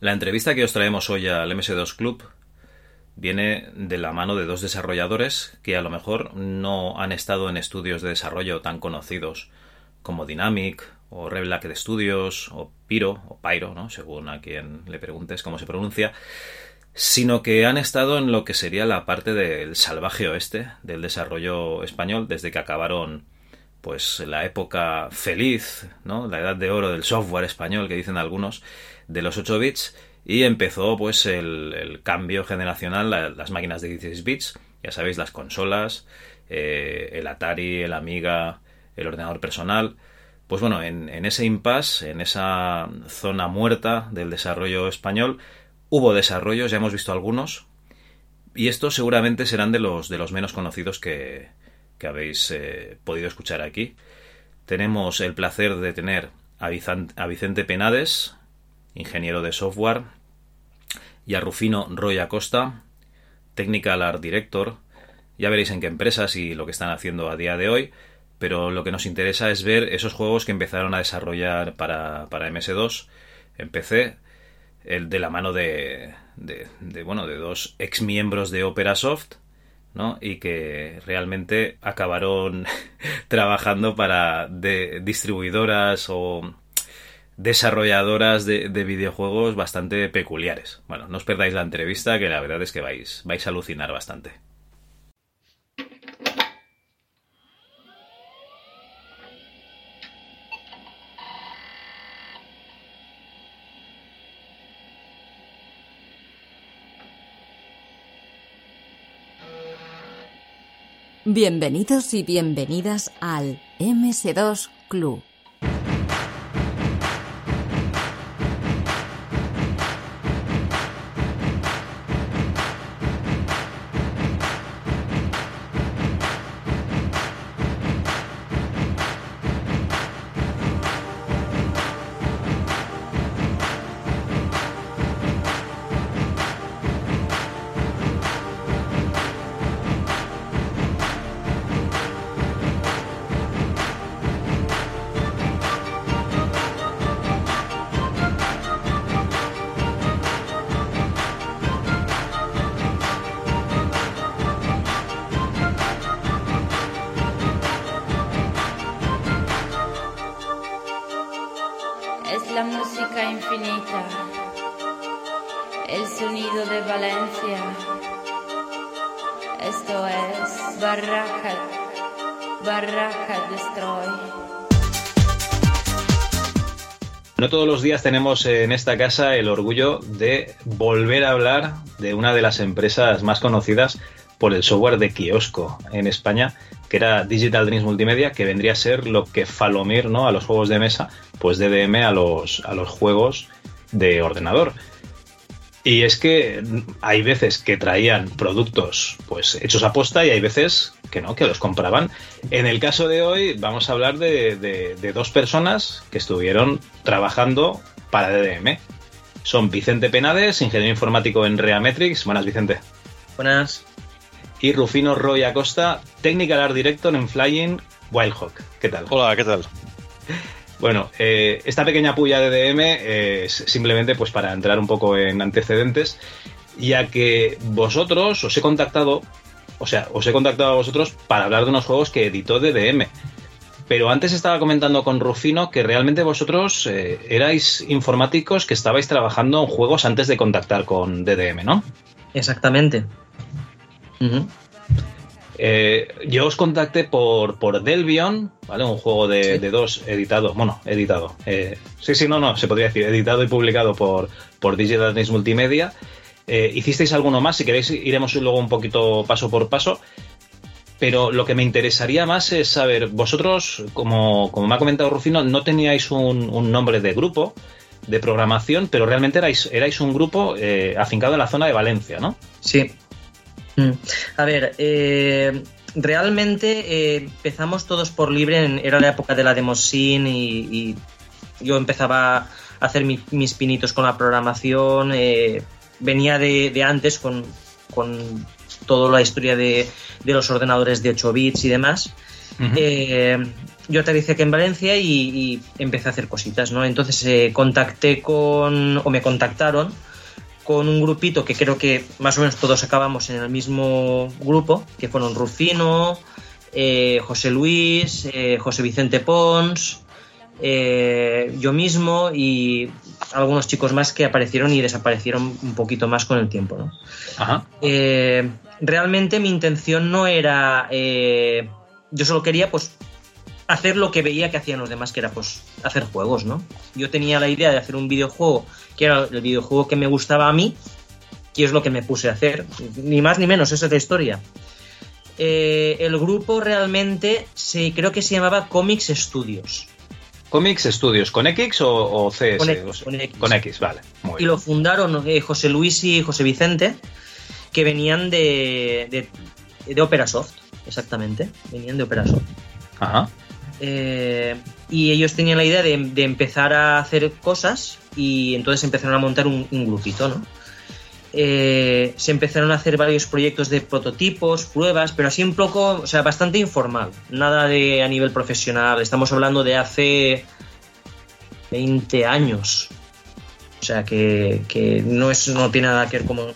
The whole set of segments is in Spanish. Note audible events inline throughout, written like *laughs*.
La entrevista que os traemos hoy al MS2 Club viene de la mano de dos desarrolladores que a lo mejor no han estado en estudios de desarrollo tan conocidos como Dynamic o Reblack de Studios o Pyro o Pyro, ¿no? según a quien le preguntes cómo se pronuncia, sino que han estado en lo que sería la parte del salvaje oeste del desarrollo español desde que acabaron pues la época feliz, ¿no? La edad de oro del software español que dicen algunos de los 8 bits y empezó pues el, cambio generacional, las máquinas de 16 bits, ya sabéis, las consolas, eh, el Atari, el Amiga, el ordenador personal. Pues bueno, en, ese impasse, en esa zona muerta del desarrollo español, hubo desarrollos, ya hemos visto algunos, y estos seguramente serán de los, de los menos conocidos que, que habéis eh, podido escuchar aquí. Tenemos el placer de tener a Vicente Penades, ingeniero de software, y a Rufino Roy Acosta, Technical Art Director. Ya veréis en qué empresas y lo que están haciendo a día de hoy, pero lo que nos interesa es ver esos juegos que empezaron a desarrollar para, para MS2 en PC, el de la mano de, de, bueno, de dos ex miembros de OperaSoft, ¿no? y que realmente acabaron *laughs* trabajando para de distribuidoras o desarrolladoras de, videojuegos bastante peculiares. Bueno, no os perdáis la entrevista, que la verdad es que vais, vais a alucinar bastante. Bienvenidos y bienvenidas al MS2 Club. Todos los días tenemos en esta casa el orgullo de volver a hablar de una de las empresas más conocidas por el software de kiosco en España, que era Digital Dreams Multimedia, que vendría a ser lo que Falomir, ¿no? A los juegos de mesa, pues DDM a los, a los juegos de ordenador. Y es que hay veces que traían productos pues hechos a posta y hay veces que no, que los compraban. En el caso de hoy vamos a hablar de, dos personas que estuvieron trabajando para DDM. Son Vicente Penades, ingeniero informático en Reametrics. Buenas, Vicente. Buenas. Y Rufino Roy Acosta, Technical Art Director en Flying Wildhawk. ¿Qué tal? Hola, ¿qué tal? Bueno, eh, esta pequeña puya de DM es simplemente pues para entrar un poco en antecedentes, ya que vosotros os he contactado o sea, os he contactado a vosotros para hablar de unos juegos que editó DDM. Pero antes estaba comentando con Rufino que realmente vosotros eh, erais informáticos que estabais trabajando en juegos antes de contactar con DDM, ¿no? Exactamente. Eh, yo os contacté por, por Delvion, ¿vale? Un juego de, dos editado, bueno, editado. Eh, sí, sí, no, no, se podría decir, editado y publicado por, por Digital News Multimedia. Eh, hicisteis alguno más, si queréis iremos luego un poquito paso por paso. Pero lo que me interesaría más es saber, vosotros, como, me ha comentado Rufino, no teníais un, nombre de grupo de programación, pero realmente erais, erais un grupo eh, afincado en la zona de Valencia, ¿no? Sí. Mm. A ver, eh, realmente empezamos todos por libre, era la época de la Demosin y, y yo empezaba a hacer mis pinitos con la programación, venía de, antes con, con, toda la historia de, los ordenadores de 8 bits y demás. Eh, yo aterricé aquí en Valencia y, empecé a hacer cositas, ¿no? Entonces eh, contacté con, o me contactaron con un grupito que creo que más o menos todos acabamos en el mismo grupo, que fueron Rufino, eh, José Luis, José Vicente Pons, yo mismo y algunos chicos más que aparecieron y desaparecieron un poquito más con el tiempo, ¿no? Ajá. realmente mi intención no era yo solo quería pues hacer lo que veía que hacían los demás, que era pues hacer juegos, ¿no? Yo tenía la idea de hacer un videojuego, que era el videojuego que me gustaba a mí, que es lo que me puse a hacer, ni más ni menos, esa es la historia. Eh, el grupo realmente se, creo que se llamaba Comics Studios. Comics Studios, ¿con X o, CS? Con X, con X. vale. y lo fundaron eh, José Luis y José Vicente, que venían de, de, de Opera Soft exactamente. Venían de Operasoft. Ajá. Eh, y ellos tenían la idea de, empezar a hacer cosas y entonces empezaron a montar un, grupito, ¿no? Eh, se empezaron a hacer varios proyectos de prototipos, pruebas, pero así un poco, o sea, bastante informal, nada de a nivel profesional. Estamos hablando de hace 20 años. O sea, que, no, es, no tiene nada que ver como,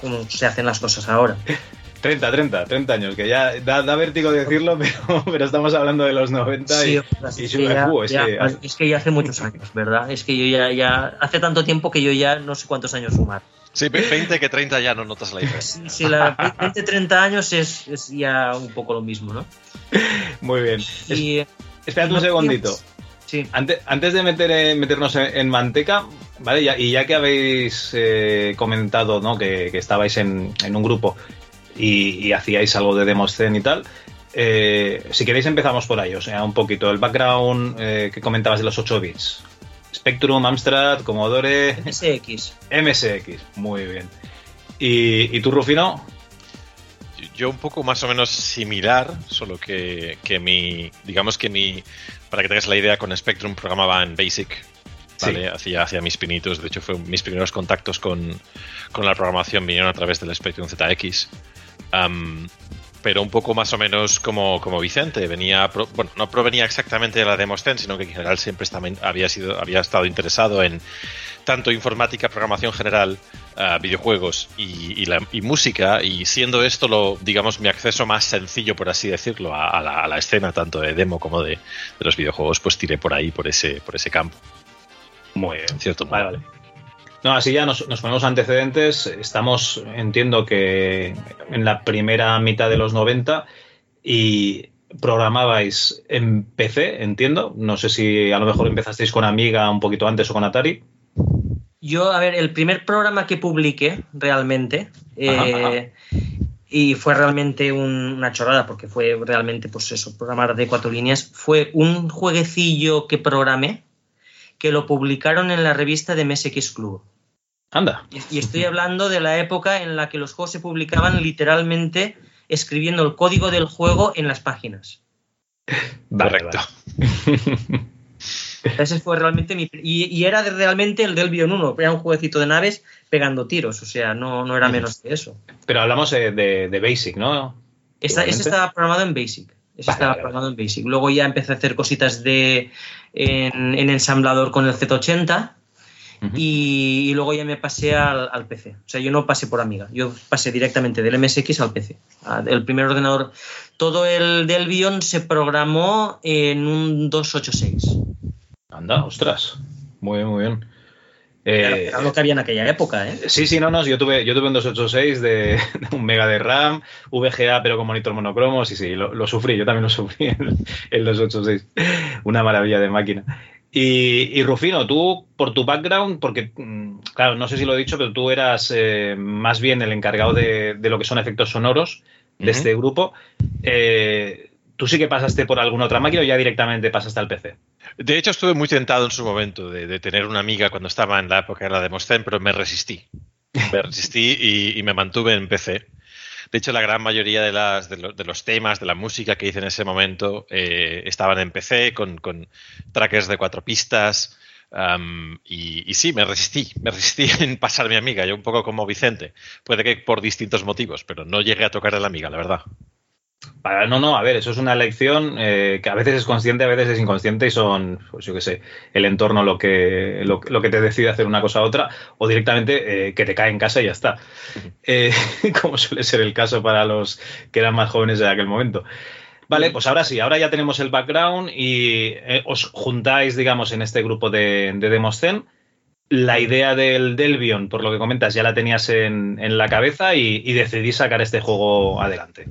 como se hacen las cosas ahora. *laughs* 30, 30, 30 años, que ya da, vértigo decirlo, *laughs* pero, pero, estamos hablando de los 90 y, es, que ya, hace muchos años, ¿verdad? Es que yo ya, ya, hace tanto tiempo que yo ya no sé cuántos años sumar. Sí, 20 que 30 ya no notas la diferencia. Sí, la 20, 30 años es, es, ya un poco lo mismo, ¿no? *laughs* Muy bien. Y, Espérate un segundito. Sí. Antes, antes de meter, eh, meternos en, manteca, ¿vale? y ya que habéis eh, comentado ¿no? que, que estabais en, en, un grupo, y, hacíais algo de Demoscene y tal. Eh, si queréis empezamos por ahí, o sea, un poquito el background eh, que comentabas de los 8 bits. Spectrum, Amstrad, Commodore... MSX. MSX, muy bien. ¿Y, y tú, Rufino? Yo un poco más o menos similar, solo que, que mi, digamos que mi, para que tengas la idea, con Spectrum programaba en Basic, ¿vale? Hacía, hacía mis pinitos, de hecho fue mis primeros contactos con, con la programación vinieron a través del Spectrum ZX pero un poco más o menos como, como Vicente. Venía, bueno, no provenía exactamente de la Demoscene, sino que en general siempre había, sido, había estado interesado en tanto informática, programación general, ah, videojuegos y, la, música, y siendo esto lo, digamos, mi acceso más sencillo, por así decirlo, a, la, escena, tanto de demo como de, los videojuegos, pues tiré por ahí, por ese, por ese campo. Muy bien. Cierto vale, vale. No, así ya nos, ponemos antecedentes. Estamos, entiendo que en la primera mitad de los 90 y programabais en PC, entiendo. No sé si a lo mejor empezasteis con Amiga un poquito antes o con Atari. Yo, a ver, el primer programa que publiqué realmente, eh, y fue realmente una chorrada, porque fue realmente, pues eso, programar de cuatro líneas, fue un jueguecillo que programé, que lo publicaron en la revista de MSX Club. Anda. Y estoy hablando de la época en la que los juegos se publicaban literalmente escribiendo el código del juego en las páginas. Correcto. Ese fue realmente mi. Y, era realmente el del Bion 1. Era un jueguecito de naves pegando tiros. O sea, no, no era menos que eso. Pero hablamos de, Basic, ¿no? ese estaba programado en Basic. Estaba programado en Basic. Luego ya empecé a hacer cositas de en ensamblador con el Z80 y, luego ya me pasé al, PC. O sea, yo no pasé por Amiga, yo pasé directamente del MSX al PC. El primer ordenador, todo el del Bion se programó en un 286. Anda, ostras. Muy bien, muy bien. Era, lo que había en aquella época, ¿eh? Sí, sí, no, no. Yo tuve, yo tuve un 286 *laughs* de, un mega de RAM, VGA, pero con monitor monocromo. Sí, sí, lo, sufrí. Yo también lo sufrí el, el 286. Una maravilla de máquina. Y, Rufino, tú, por tu background, porque, mm, claro, no sé si lo he dicho, pero tú eras eh, más bien el encargado de, lo que son efectos sonoros de este grupo. Eh, ¿Tú sí que pasaste por alguna otra máquina o ya directamente pasaste al PC? De hecho, estuve muy tentado en su momento de, tener una amiga cuando estaba en la época de la Demoscene, pero me resistí. Me *laughs* resistí y, y me mantuve en PC. De hecho, la gran mayoría de, las, de, los temas, de la música que hice en ese momento, eh, estaban en PC con, con, trackers de cuatro pistas. y, sí, me resistí, me resistí *laughs* en pasar mi amiga, yo un poco como Vicente. Puede que por distintos motivos, pero no llegué a tocar a la amiga, la verdad. No, no, a ver, eso es una elección eh, que a veces es consciente, a veces es inconsciente y son, pues yo qué sé, el entorno lo que, lo, que te decide hacer una cosa u otra o directamente eh, que te cae en casa y ya está. Eh, *laughs* como suele ser el caso para los que eran más jóvenes de aquel momento. Vale, pues ahora sí, ahora ya tenemos el background y os juntáis, digamos, en este grupo de, de Demoscen la idea del Delvion, por lo que comentas, ya la tenías en, la cabeza y, y, decidí sacar este juego adelante.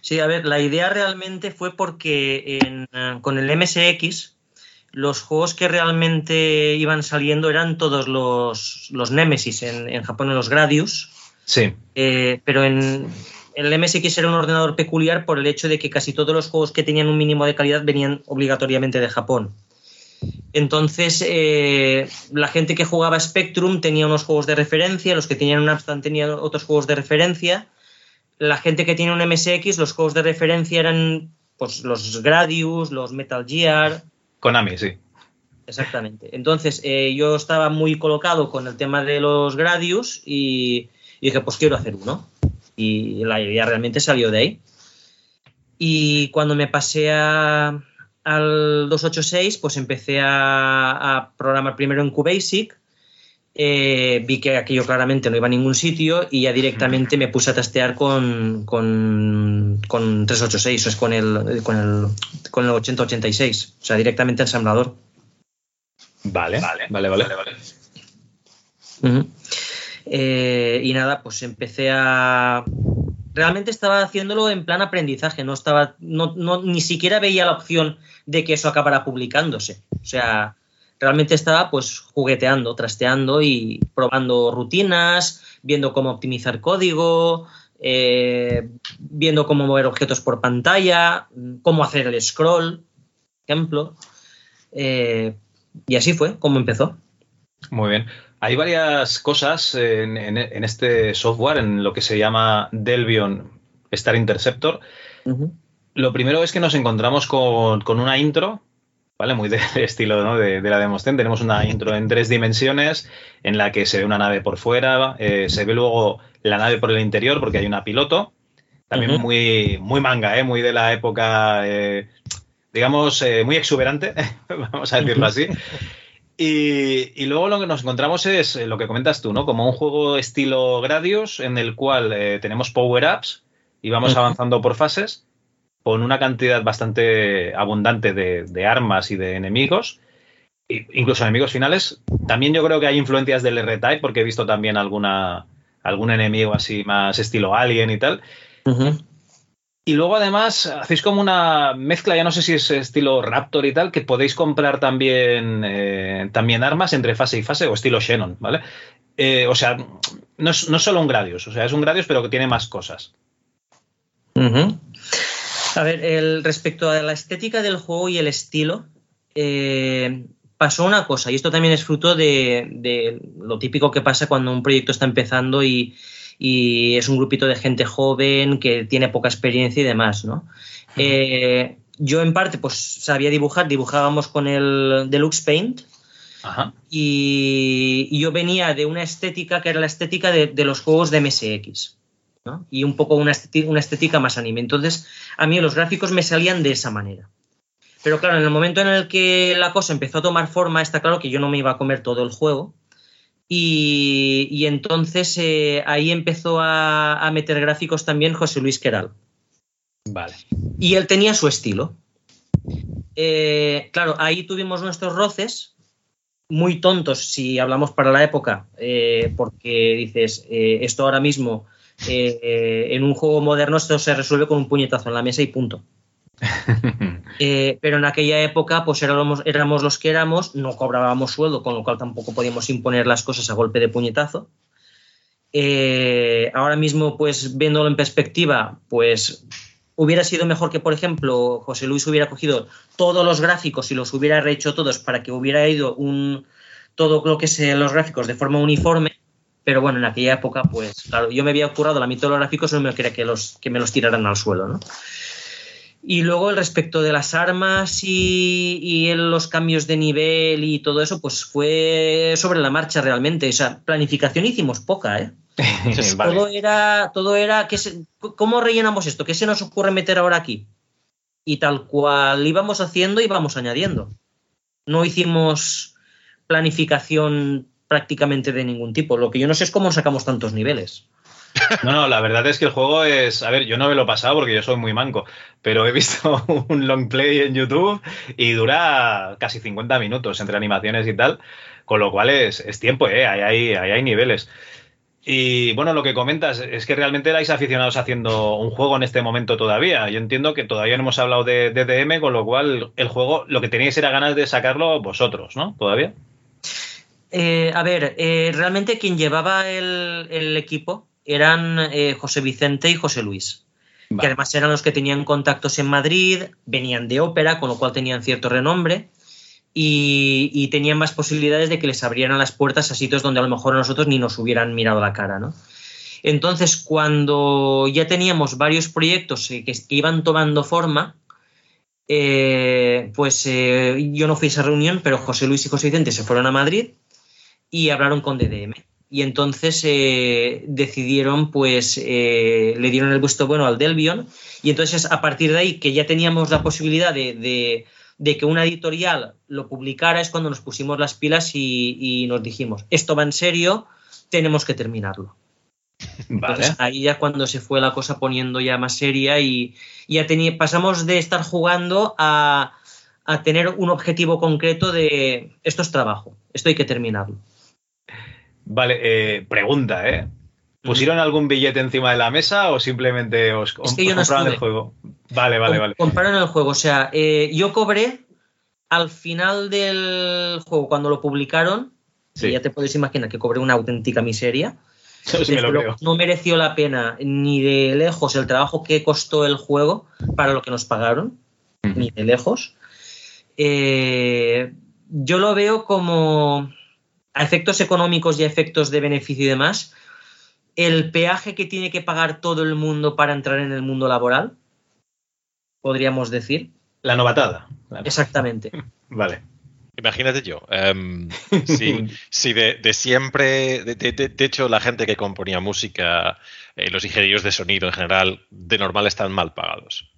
Sí, a ver, la idea realmente fue porque eh, con el MSX los juegos que realmente iban saliendo eran todos los, los Nemesis, en, en Japón en los Gradius. Sí. Eh, pero en el MSX era un ordenador peculiar por el hecho de que casi todos los juegos que tenían un mínimo de calidad venían obligatoriamente de Japón. Entonces, eh, la gente que jugaba Spectrum tenía unos juegos de referencia, los que tenían un Amstrad tenían otros juegos de referencia. La gente que tiene un MSX, los juegos de referencia eran pues, los Gradius, los Metal Gear. Konami, sí. Exactamente. Entonces, eh, yo estaba muy colocado con el tema de los Gradius y, y dije, pues quiero hacer uno. Y la idea realmente salió de ahí. Y cuando me pasé a, al 286, pues empecé a, programar primero en QBasic. Eh, vi que aquello claramente no iba a ningún sitio y ya directamente me puse a testear con, con, 386, o es con el, con el, con el 8086, o sea, directamente ensamblador. Vale, vale, vale, vale. vale. Eh, y nada, pues empecé a, realmente estaba haciéndolo en plan aprendizaje, no estaba, no, ni siquiera veía la opción de que eso acabara publicándose. O sea, realmente estaba pues jugueteando, trasteando y probando rutinas, viendo cómo optimizar código, eh, viendo cómo mover objetos por pantalla, cómo hacer el scroll, ejemplo. Eh, y así fue como empezó. Muy bien. Hay varias cosas en, este software, en lo que se llama Delvion Star Interceptor. Lo primero es que nos encontramos con, una intro, ¿vale? Muy del *laughs* estilo de, la Demoscen. Tenemos una intro en tres dimensiones en la que se ve una nave por fuera, eh, se ve luego la nave por el interior porque hay una piloto. También muy, muy manga, ¿eh? muy de la época, eh, digamos, eh, muy exuberante, *laughs* vamos a decirlo así. Y, luego lo que nos encontramos es lo que comentas tú, ¿no? Como un juego estilo Gradius en el cual tenemos power-ups y vamos avanzando por fases con una cantidad bastante abundante de, armas y de enemigos, incluso enemigos finales. También yo creo que hay influencias del R-Type porque he visto también alguna, algún enemigo así más estilo Alien y tal. Y luego además hacéis como una mezcla, ya no sé si es estilo Raptor y tal, que podéis comprar también, eh, también armas entre fase y fase o estilo Shannon, ¿vale? Eh, o sea, no es, no solo un Gradius, o sea, es un Gradius pero que tiene más cosas. A ver, el, respecto a la estética del juego y el estilo, eh, pasó una cosa, y esto también es fruto de, de, lo típico que pasa cuando un proyecto está empezando y, y es un grupito de gente joven que tiene poca experiencia y demás, ¿no? Eh, yo en parte pues sabía dibujar, dibujábamos con el Deluxe Paint Y, yo venía de una estética que era la estética de, los juegos de MSX. ¿No? Y un poco una estética, una estética más anime. Entonces, a mí los gráficos me salían de esa manera. Pero claro, en el momento en el que la cosa empezó a tomar forma, está claro que yo no me iba a comer todo el juego. Y, entonces eh, ahí empezó a, meter gráficos también José Luis Queral. Vale. Y él tenía su estilo. Eh, claro, ahí tuvimos nuestros roces, muy tontos si hablamos para la época, eh, porque dices, esto ahora mismo en un juego moderno esto se resuelve con un puñetazo en la mesa y punto. *laughs* Eh, pero en aquella época, pues éramos, éramos los que éramos, no cobrábamos sueldo, con lo cual tampoco podíamos imponer las cosas a golpe de puñetazo. Eh, ahora mismo, pues viéndolo en perspectiva, pues hubiera sido mejor que, por ejemplo, José Luis hubiera cogido todos los gráficos y los hubiera rehecho todos para que hubiera ido un todo lo que sean los gráficos de forma uniforme. Pero bueno, en aquella época, pues claro, yo me había currado la mitad de los gráficos, no me quería que, los, que me los tiraran al suelo, ¿no? Y luego el respecto de las armas y, los cambios de nivel y todo eso, pues fue sobre la marcha realmente. O sea, planificación hicimos poca, ¿eh? *laughs* Todo era, todo era, ¿qué ¿cómo rellenamos esto? ¿Qué se nos ocurre meter ahora aquí? Y tal cual íbamos haciendo, íbamos añadiendo. No hicimos planificación prácticamente de ningún tipo. Lo que yo no sé es cómo sacamos tantos niveles. *laughs* No, no, la verdad es que el juego es. A ver, yo no me lo he pasado porque yo soy muy manco, pero he visto *laughs* un long play en YouTube y dura casi 50 minutos entre animaciones y tal, con lo cual es, tiempo, ¿eh? Ahí hay, hay niveles. Y bueno, lo que comentas es que realmente erais aficionados haciendo un juego en este momento todavía. Yo entiendo que todavía no hemos hablado de, DM, con lo cual el juego lo que teníais era ganas de sacarlo vosotros, ¿no? ¿Todavía? Eh, a ver, eh, realmente quien llevaba el equipo eran eh, José Vicente y José Luis, que además eran los que tenían contactos en Madrid, venían de ópera, con lo cual tenían cierto renombre. Y, tenían más posibilidades de que les abrieran las puertas a sitios donde a lo mejor nosotros ni nos hubieran mirado la cara, ¿no? Entonces, cuando ya teníamos varios proyectos que, iban tomando forma, pues yo no fui a esa reunión, pero José Luis y José Vicente se fueron a Madrid y hablaron con DDM y entonces eh, decidieron, pues eh, le dieron el visto bueno al Delvion y entonces a partir de ahí que ya teníamos la posibilidad de, que una editorial lo publicara es cuando nos pusimos las pilas y, nos dijimos, esto va en serio, tenemos que terminarlo. *laughs* Entonces ahí ya cuando se fue la cosa poniendo ya más seria y, ya pasamos de estar jugando a, a tener un objetivo concreto de esto es trabajo, esto hay que terminarlo. Vale, eh, pregunta, ¿eh? ¿Pusieron algún billete encima de la mesa o simplemente os, compraron el juego? Vale, vale, vale. Compraron el juego, o sea, eh, yo cobré al final del juego, cuando lo publicaron, ya te puedes imaginar que cobré una auténtica miseria. *laughs* No mereció la pena ni de lejos el trabajo que costó el juego para lo que nos pagaron, ni de lejos. Eh, yo lo veo como a efectos económicos y a efectos de beneficio y demás, el peaje que tiene que pagar todo el mundo para entrar en el mundo laboral, podríamos decir. La novatada. Exactamente. *laughs* vale. Imagínate yo, em, *laughs* si, de, siempre, de, hecho la gente que componía música, eh, los ingenieros de sonido en general, de normal están mal pagados.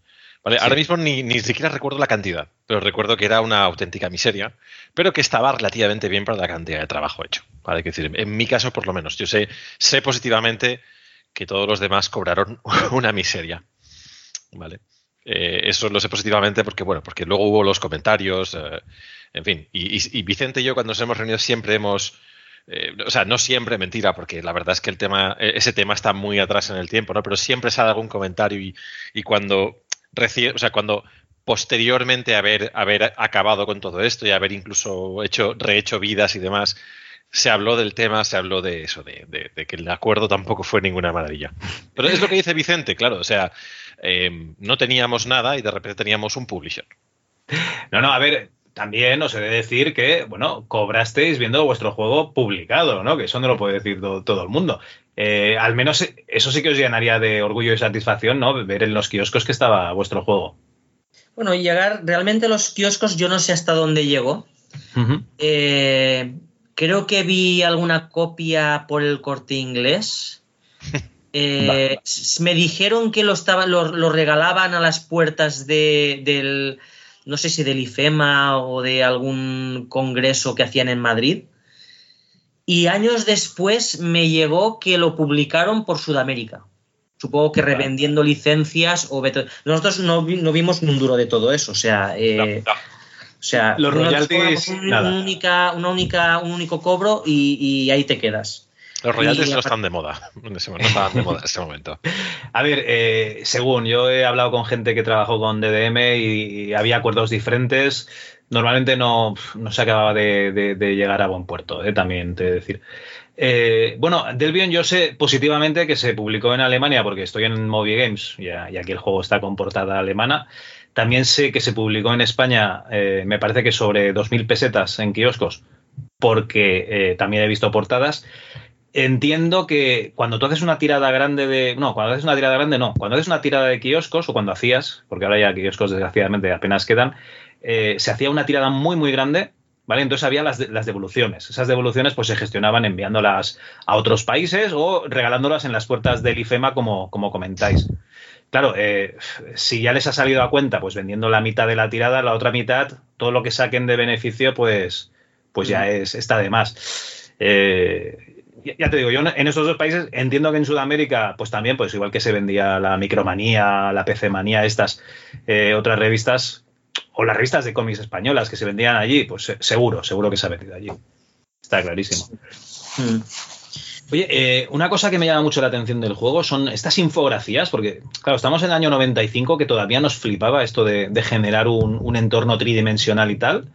Ahora mismo ni, ni, siquiera recuerdo la cantidad, pero recuerdo que era una auténtica miseria, pero que estaba relativamente bien para la cantidad de trabajo hecho. ¿vale? decir, en mi caso, por lo menos, yo sé, sé positivamente que todos los demás cobraron *laughs* una miseria. ¿Vale? Eh, eso lo sé positivamente porque, bueno, porque luego hubo los comentarios, eh, en fin. Y, Vicente y yo, cuando nos hemos reunido, siempre hemos. Eh, o sea, no siempre, mentira, porque la verdad es que el tema, ese tema está muy atrás en el tiempo, ¿no? Pero siempre sale algún comentario y, y cuando o sea, cuando posteriormente haber, haber acabado con todo esto y haber incluso hecho, rehecho vidas y demás, se habló del tema, se habló de eso, de, que el acuerdo tampoco fue ninguna maravilla. Pero es lo que dice Vicente, claro, o sea, em, no teníamos nada y de repente teníamos un publisher. No, no, a ver, también os he de decir que, bueno, cobrasteis viendo vuestro juego publicado, ¿no? Que eso no lo puede decir todo el mundo. Eh, al menos eso sí que os llenaría de orgullo y satisfacción, ¿no? Ver en los kioscos que estaba vuestro juego. Bueno, llegar realmente a los kioscos, yo no sé hasta dónde llegó. Eh, creo que vi alguna copia por el corte inglés. *laughs* Eh, me dijeron que lo, estaba, lo, regalaban a las puertas del, no sé si del IFEMA o de algún congreso que hacían en Madrid. Y años después me llegó que lo publicaron por Sudamérica. Supongo que revendiendo licencias o Nosotros no, vimos un duro de todo eso. O sea, eh, o sea los royalties. Un, única, una única, un único cobro y, ahí te quedas. Los royalties no están de moda. *laughs* No estaban de moda en ese momento. *laughs* A ver, eh, según yo he hablado con gente que trabajó con DDM y había acuerdos diferentes normalmente no, se acababa de, llegar a buen puerto, eh, también te decir. Eh, bueno, Delvion yo sé positivamente que se publicó en Alemania porque estoy en Movie Games y, aquí el juego está con portada alemana. También sé que se publicó en España, eh, me parece que sobre 2.000 pesetas en kioscos, porque también he visto portadas. Entiendo que cuando tú haces una tirada grande de. No, cuando haces una tirada grande, no. Cuando haces una tirada de kioscos, o cuando hacías, porque ahora ya kioscos desgraciadamente apenas quedan, eh, se hacía una tirada muy, muy grande ¿Vale? Entonces había las, devoluciones. Esas devoluciones pues se gestionaban enviándolas a otros países o regalándolas en las puertas del IFEMA, como, como comentáis. Claro, eh, si ya les ha salido a cuenta, pues vendiendo la mitad de la tirada, la otra mitad, todo lo que saquen de beneficio, pues, pues ya es, está de más. Eh, ya te digo, yo en esos dos países entiendo que en Sudamérica, pues también, pues igual que se vendía la Micromanía, la PC Manía, estas otras revistas, o las revistas de cómics españolas que se vendían allí, pues seguro, seguro que se ha vendido allí. Está clarísimo. Mm. Oye, eh, una cosa que me llama mucho la atención del juego son estas infografías, porque, claro, estamos en el año 95 que todavía nos flipaba esto de, generar un, entorno tridimensional y tal.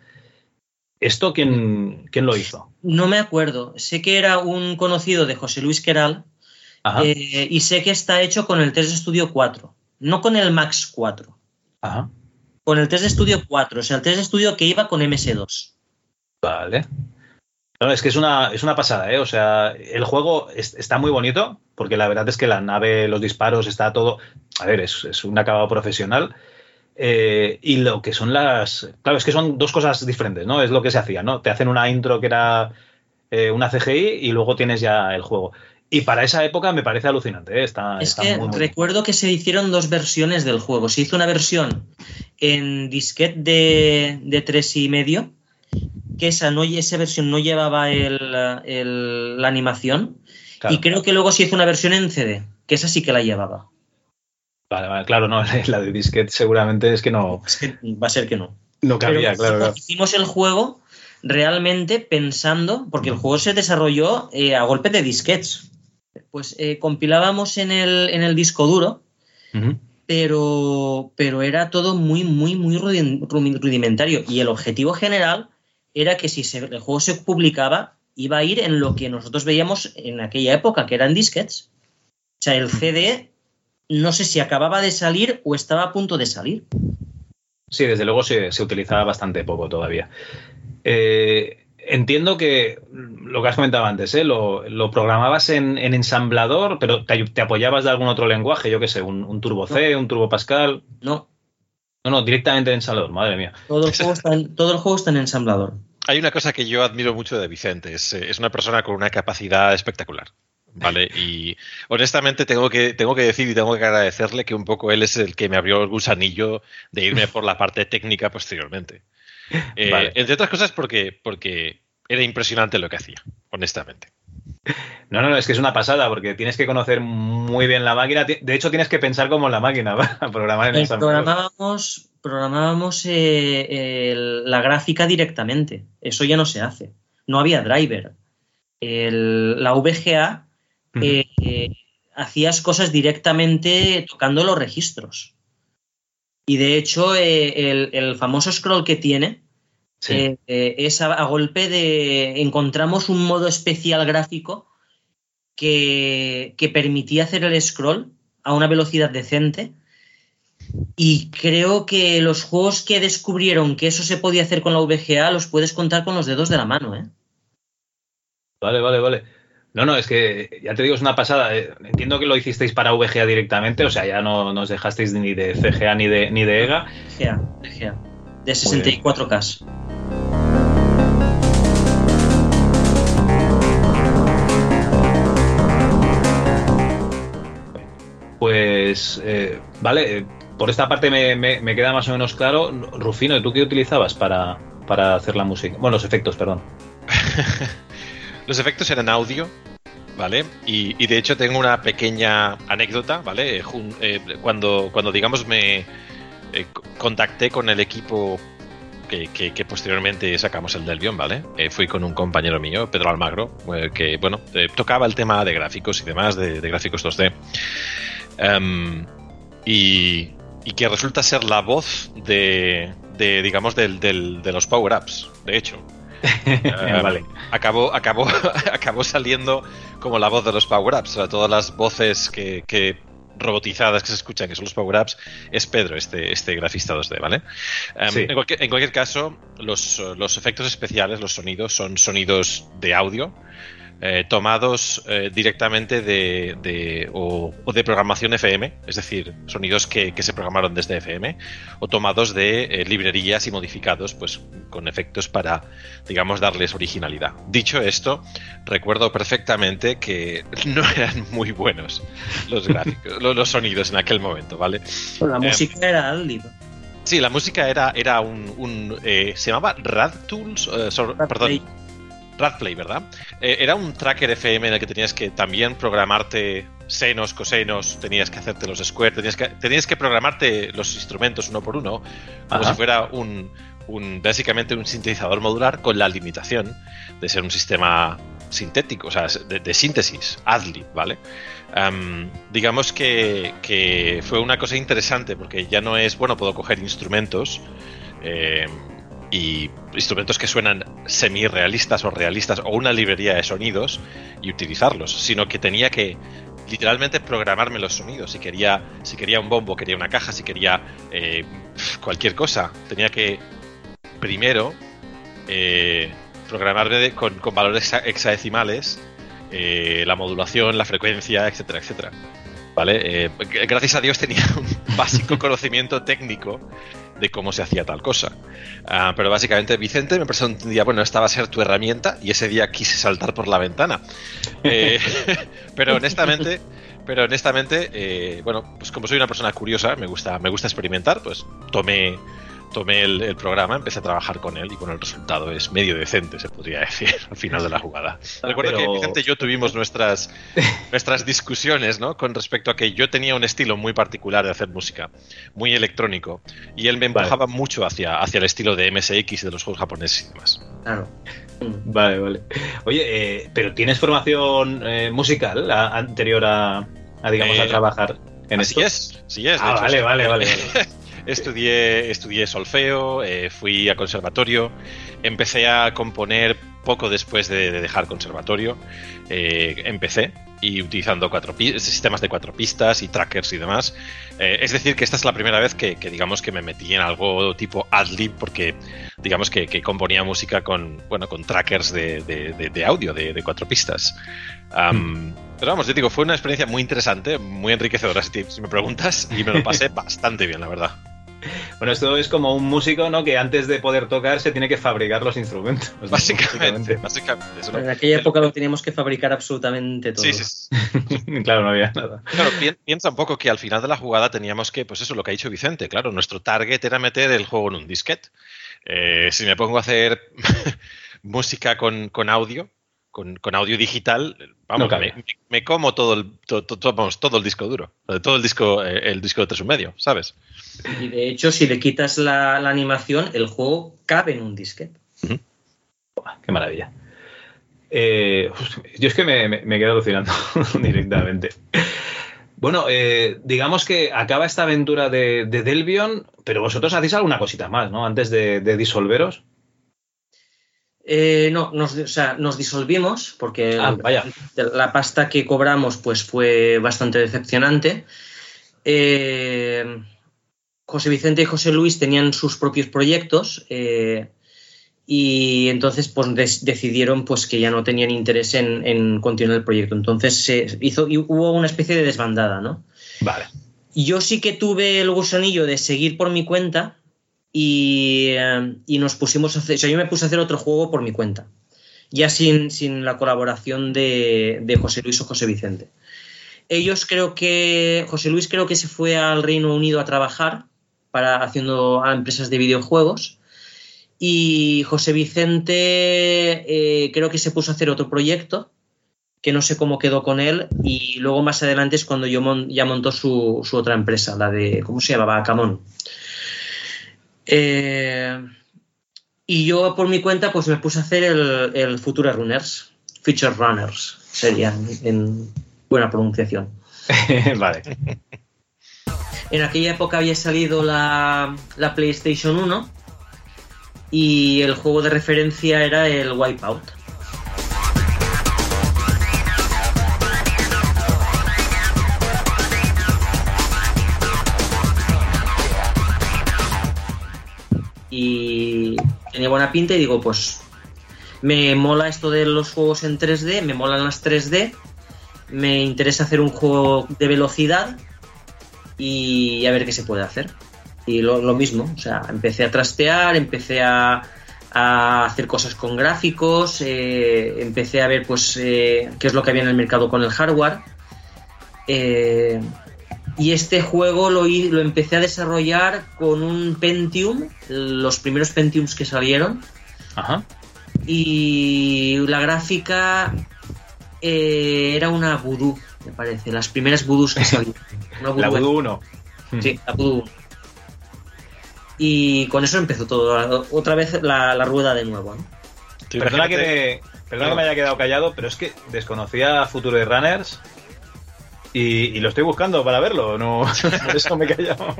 ¿Esto quién, quién, lo hizo? No me acuerdo. Sé que era un conocido de José Luis Queral eh, y sé que está hecho con el 3 Studio 4, no con el Max 4. Ajá con el test de estudio 4, o sea, el test de estudio que iba con MS2. Vale. No, es que es una, es una pasada, ¿eh? O sea, el juego está muy bonito, porque la verdad es que la nave, los disparos, está todo. A ver, es, un acabado profesional. Eh, y lo que son las. Claro, es que son dos cosas diferentes, ¿no? Es lo que se hacía, ¿no? Te hacen una intro que era eh, una CGI y luego tienes ya el juego. Y para esa época me parece alucinante. ¿eh? Está, es que recuerdo que se hicieron dos versiones del juego. Se hizo una versión en disquete de, de tres y medio, que esa, no, esa versión no llevaba la animación. Y creo que luego se hizo una versión en CD, que esa sí que la llevaba. Vale, vale, claro, no, *laughs* la de disquete seguramente es que no. va a ser que no. No cabía, claro, Hicimos el juego realmente pensando, porque el juego se desarrolló eh, a golpe de disquetes pues eh, compilábamos en el, en el, disco duro, pero, pero era todo muy, muy, muy rudimentario. Y el objetivo general era que si el juego se publicaba, iba a ir en lo que nosotros veíamos en aquella época, que eran disquets. O sea, el CD no sé si acababa de salir o estaba a punto de salir. Sí, desde luego se, se utilizaba bastante poco todavía. Eh, entiendo que lo que has comentado antes, ¿eh? lo, programabas en, ensamblador, pero te, apoyabas de algún otro lenguaje, yo qué sé, un, Turbo C, un Turbo Pascal. No. No, no, directamente en ensamblador, madre mía. Todo el, *laughs* juego está en, todo el juego está en ensamblador. Hay una cosa que yo admiro mucho de Vicente, es, eh, es una persona con una capacidad espectacular. ¿vale? *laughs* Y honestamente tengo que, tengo que decir y tengo que agradecerle que un poco él es el que me abrió el gusanillo de irme por la parte técnica posteriormente. Eh, entre otras cosas porque, porque era impresionante lo que hacía, honestamente. No, no, es que es una pasada porque tienes que conocer muy bien la máquina. De hecho, tienes que pensar como la máquina *laughs* para programar en esa Programábamos, programábamos eh, la gráfica directamente. Eso ya no se hace. No había driver. la VGA eh, hacías cosas directamente tocando los registros. Y de hecho, eh, el, famoso scroll que tiene eh, eh, es a, golpe de. Encontramos un modo especial gráfico que, permitía hacer el scroll a una velocidad decente. Y creo que los juegos que descubrieron que eso se podía hacer con la VGA los puedes contar con los dedos de la mano, ¿eh? Vale, vale, vale. No, no, es que ya te digo, es una pasada. Eh, entiendo que lo hicisteis para VGA directamente, o sea, ya no nos dejasteis ni de CGA ni de, ni de EGA. VGA, VGA, de 64K. Pues, eh, vale, eh, por esta parte me, queda más o menos claro. Rufino, ¿y tú qué utilizabas para, para hacer la música? Bueno, los efectos, perdón. *laughs* Los efectos eran audio, ¿vale? Y, de hecho tengo una pequeña anécdota, ¿vale? Eh, cuando, cuando, digamos, me eh, contacté con el equipo que, posteriormente sacamos el del guion, ¿vale? Eh, fui con un compañero mío, Pedro Almagro, que, bueno, tocaba el tema de gráficos y demás, de, gráficos 2D. Em, y, que resulta ser la voz de, de digamos, del, de los power-ups, de hecho. Eh, vale. acabó, acabó, *laughs* acabó saliendo como la voz de los power-ups. todas las voces que, robotizadas que se escuchan, que son los power-ups, es Pedro, este, este grafista 2D, ¿vale? Em, en, cualquier, caso, los, efectos especiales, los sonidos, son sonidos de audio, eh, tomados eh, directamente de, o, de programación FM, es decir, sonidos que, se programaron desde FM, o tomados de eh, librerías y modificados, pues con efectos para, digamos, darles originalidad. Dicho esto, recuerdo perfectamente que *laughs* no eran muy buenos los gráficos, los, sonidos en aquel momento, ¿vale? la música era Adlib. Sí, la música era, era un, se llamaba Rad Tools, perdón. Radplay, ¿verdad? Eh, era un tracker FM en el que tenías que también programarte senos, cosenos, tenías que hacerte los squares, tenías que, tenías que programarte los instrumentos uno por uno, como si fuera un, básicamente un sintetizador modular con la limitación de ser un sistema sintético, o sea, de, síntesis, ADLI, ¿vale? digamos que, que, fue una cosa interesante porque ya no es, bueno, puedo coger instrumentos. Eh, y instrumentos que suenan semi-realistas o realistas o una librería de sonidos y utilizarlos, sino que tenía que literalmente programarme los sonidos. Si quería, si quería un bombo, quería una caja, si quería eh, cualquier cosa, tenía que primero eh, programarme con, con, valores hexadecimales eh, la modulación, la frecuencia, etcétera, etcétera. ¿Vale? gracias a Dios tenía *laughs* un básico conocimiento técnico de cómo se hacía tal cosa. Ah, pero básicamente Vicente me presentó un día, bueno, esta va a ser tu herramienta y ese día quise saltar por la ventana. Eh, *laughs* pero honestamente, pero honestamente, eh, bueno, pues como soy una persona curiosa, me gusta, me gusta experimentar, pues tomé tomé el, programa, empecé a trabajar con él y bueno, el resultado es medio decente, se podría *laughs* decir, al final de la jugada. Ah, Recuerdo que Vicente y yo tuvimos nuestras, *laughs* nuestras discusiones ¿no? con respecto a que yo tenía un estilo muy particular de hacer música, muy electrónico, y él me empujaba mucho hacia, hacia el estilo de MSX y de los juegos japoneses y demás. Claro. Vale, vale. Oye, eh, pero ¿tienes formación eh, musical anterior a, digamos, a eh, trabajar en así es, sí es. Ah, vale, vale, vale, vale. *laughs* Estudié, estudié solfeo, eh, fui a conservatorio, empecé a componer poco después de, dejar conservatorio. Eh, empecé y utilizando cuatro sistemas de cuatro pistas y trackers y demás. Eh, es decir, que esta es la primera vez que, digamos que me metí en algo tipo Adlib porque digamos que, componía música con bueno con trackers de, audio de, cuatro pistas. Hmm. Pero vamos, yo digo, fue una experiencia muy interesante, muy enriquecedora si me preguntas y me lo pasé *laughs* bastante bien, la verdad. Bueno, esto es como un músico, ¿no? Que antes de poder tocar se tiene que fabricar los instrumentos. Básicamente. en aquella época lo teníamos que fabricar absolutamente todo. Sí, sí. *laughs* claro, no había nada. Claro, piensa un poco que al final de la jugada teníamos que, pues eso, lo que ha dicho Vicente, claro, nuestro target era meter el juego en un disquete. Eh, si me pongo a hacer *laughs* música con, con audio, con, audio digital, vamos, me, como todo el, todo el disco duro, todo el disco, eh, el disco de tres y medio, ¿sabes? Y de hecho, si le quitas la, animación, el juego cabe en un disquete. qué maravilla. Eh, yo es que me, me, quedo alucinando *laughs* directamente. Bueno, eh, digamos que acaba esta aventura de, Delvion, pero vosotros hacéis alguna cosita más, ¿no? Antes de disolveros. Eh, no, nos, nos disolvimos porque ah, la pasta que cobramos pues fue bastante decepcionante. Eh, José Vicente y José Luis tenían sus propios proyectos eh, y entonces pues decidieron pues que ya no tenían interés en, continuar el proyecto. Entonces se hizo y hubo una especie de desbandada, ¿no? Vale. Yo sí que tuve el gusanillo de seguir por mi cuenta, eh, y, nos pusimos a hacer, o sea, yo me puse a hacer otro juego por mi cuenta, ya sin, sin la colaboración de, José Luis o José Vicente. Ellos creo que, José Luis creo que se fue al Reino Unido a trabajar para haciendo a empresas de videojuegos y José Vicente eh, creo que se puso a hacer otro proyecto que no sé cómo quedó con él y luego más adelante es cuando yo ya montó su, su, otra empresa, la de, ¿cómo se llamaba? Camón. Eh, y yo por mi cuenta pues me puse a hacer el, el Future Runners, Future Runners sería en buena pronunciación. *laughs* vale. En aquella época había salido la, la, PlayStation 1 y el juego de referencia era el Wipeout. Tenía buena pinta y digo, pues me mola esto de los juegos en 3D, me molan las 3D, me interesa hacer un juego de velocidad y a ver qué se puede hacer. Y lo, mismo, o sea, empecé a trastear, empecé a, a hacer cosas con gráficos, eh, empecé a ver pues eh, qué es lo que había en el mercado con el hardware. Eh, y este juego lo, lo empecé a desarrollar con un Pentium, los primeros Pentiums que salieron. Ajá. Y la gráfica eh, era una Voodoo, me parece, las primeras Voodoos que salieron. *laughs* Una La Voodoo Voodoo 1. Sí, la Voodoo. Y con eso empezó todo. Otra vez la, la rueda de nuevo. ¿no? Perdona, que me, perdona que me haya quedado callado, pero es que desconocía Future Runners y, y lo estoy buscando para verlo. No, por *laughs* eso me he callado.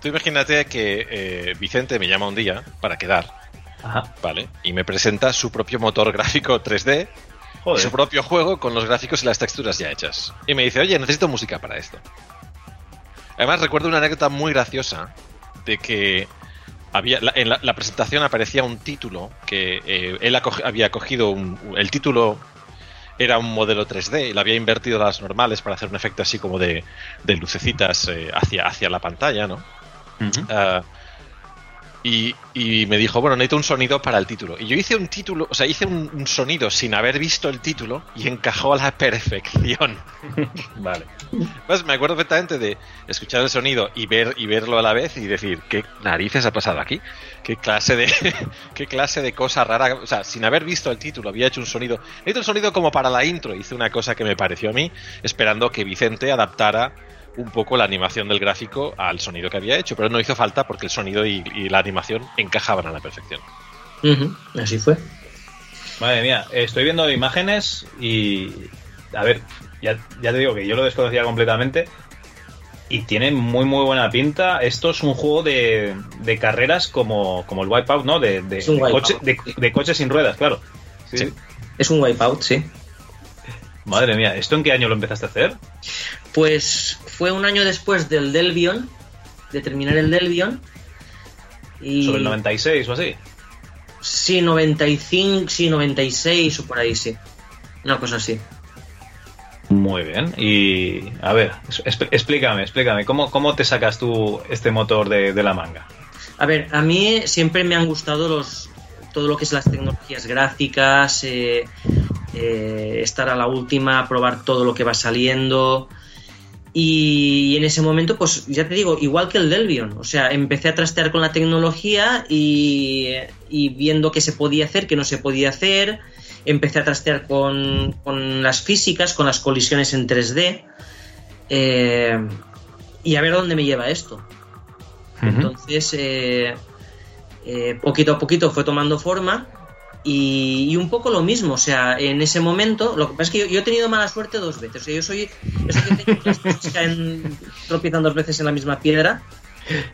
Tú imagínate que eh, Vicente me llama un día para quedar, Ajá. ¿vale? Y me presenta su propio motor gráfico 3D y Joder. su propio juego con los gráficos y las texturas ya hechas. Y me dice, oye, necesito música para esto. Además, recuerdo una anécdota muy graciosa de que había, la- en la, la presentación aparecía un título que eh, él había cogido un- el título era un modelo 3D y lo había invertido a las normales para hacer un efecto así como de, de lucecitas eh, hacia, hacia la pantalla, ¿no? Y, y me dijo, bueno, necesito un sonido para el título. Y yo hice un título, o sea, hice un, un sonido sin haber visto el título y encajó a la perfección. *laughs* Vale. Pues me acuerdo perfectamente de escuchar el sonido y ver y verlo a la vez y decir, ¿qué narices ha pasado aquí? ¿Qué clase de *laughs* qué clase de cosa rara? O sea, sin haber visto el título, había hecho un sonido. Hecho un sonido como para la intro, hice una cosa que me pareció a mí, esperando que Vicente adaptara un poco la animación del gráfico al sonido que había hecho, pero no hizo falta porque el sonido y, y la animación encajaban a la perfección. Así fue. Madre mía, estoy viendo imágenes y. A ver, ya, ya te digo que yo lo desconocía completamente. Y tiene muy, muy buena pinta. Esto es un juego de, de carreras como, como el Wipeout, ¿no? De, de, Es un de Wipeout, coche- de- sí. de coches sin ruedas, claro. Sí. Sí. Es un wipeout, sí. Madre mía, ¿esto en qué año lo empezaste a hacer? Pues fue un año después del Delvion, de terminar el Delvion. Y ¿Sobre el 96 o así? Sí, 95, sí, 96 o por ahí, sí. Una cosa así. Muy bien. Y a ver, explícame, explícame, ¿cómo, ¿cómo te sacas tú este motor de, de la manga? A ver, a mí siempre me han gustado los todo lo que es las tecnologías gráficas, eh, eh, estar a la última, probar todo lo que va saliendo. Y, en ese momento, pues ya te digo, igual que el Delvion, o sea, empecé a trastear con la tecnología y, y viendo qué se podía hacer, qué no se podía hacer. Empecé a trastear con, con las físicas, con las colisiones en 3D. eh, y a ver dónde me lleva esto. Entonces, eh, eh, poquito a poquito fue tomando forma y, y un poco lo mismo. O sea, en ese momento, lo que pasa es que yo, yo he tenido mala suerte dos veces. O sea, yo soy. Eso que caen, tropiezan dos veces en la misma piedra.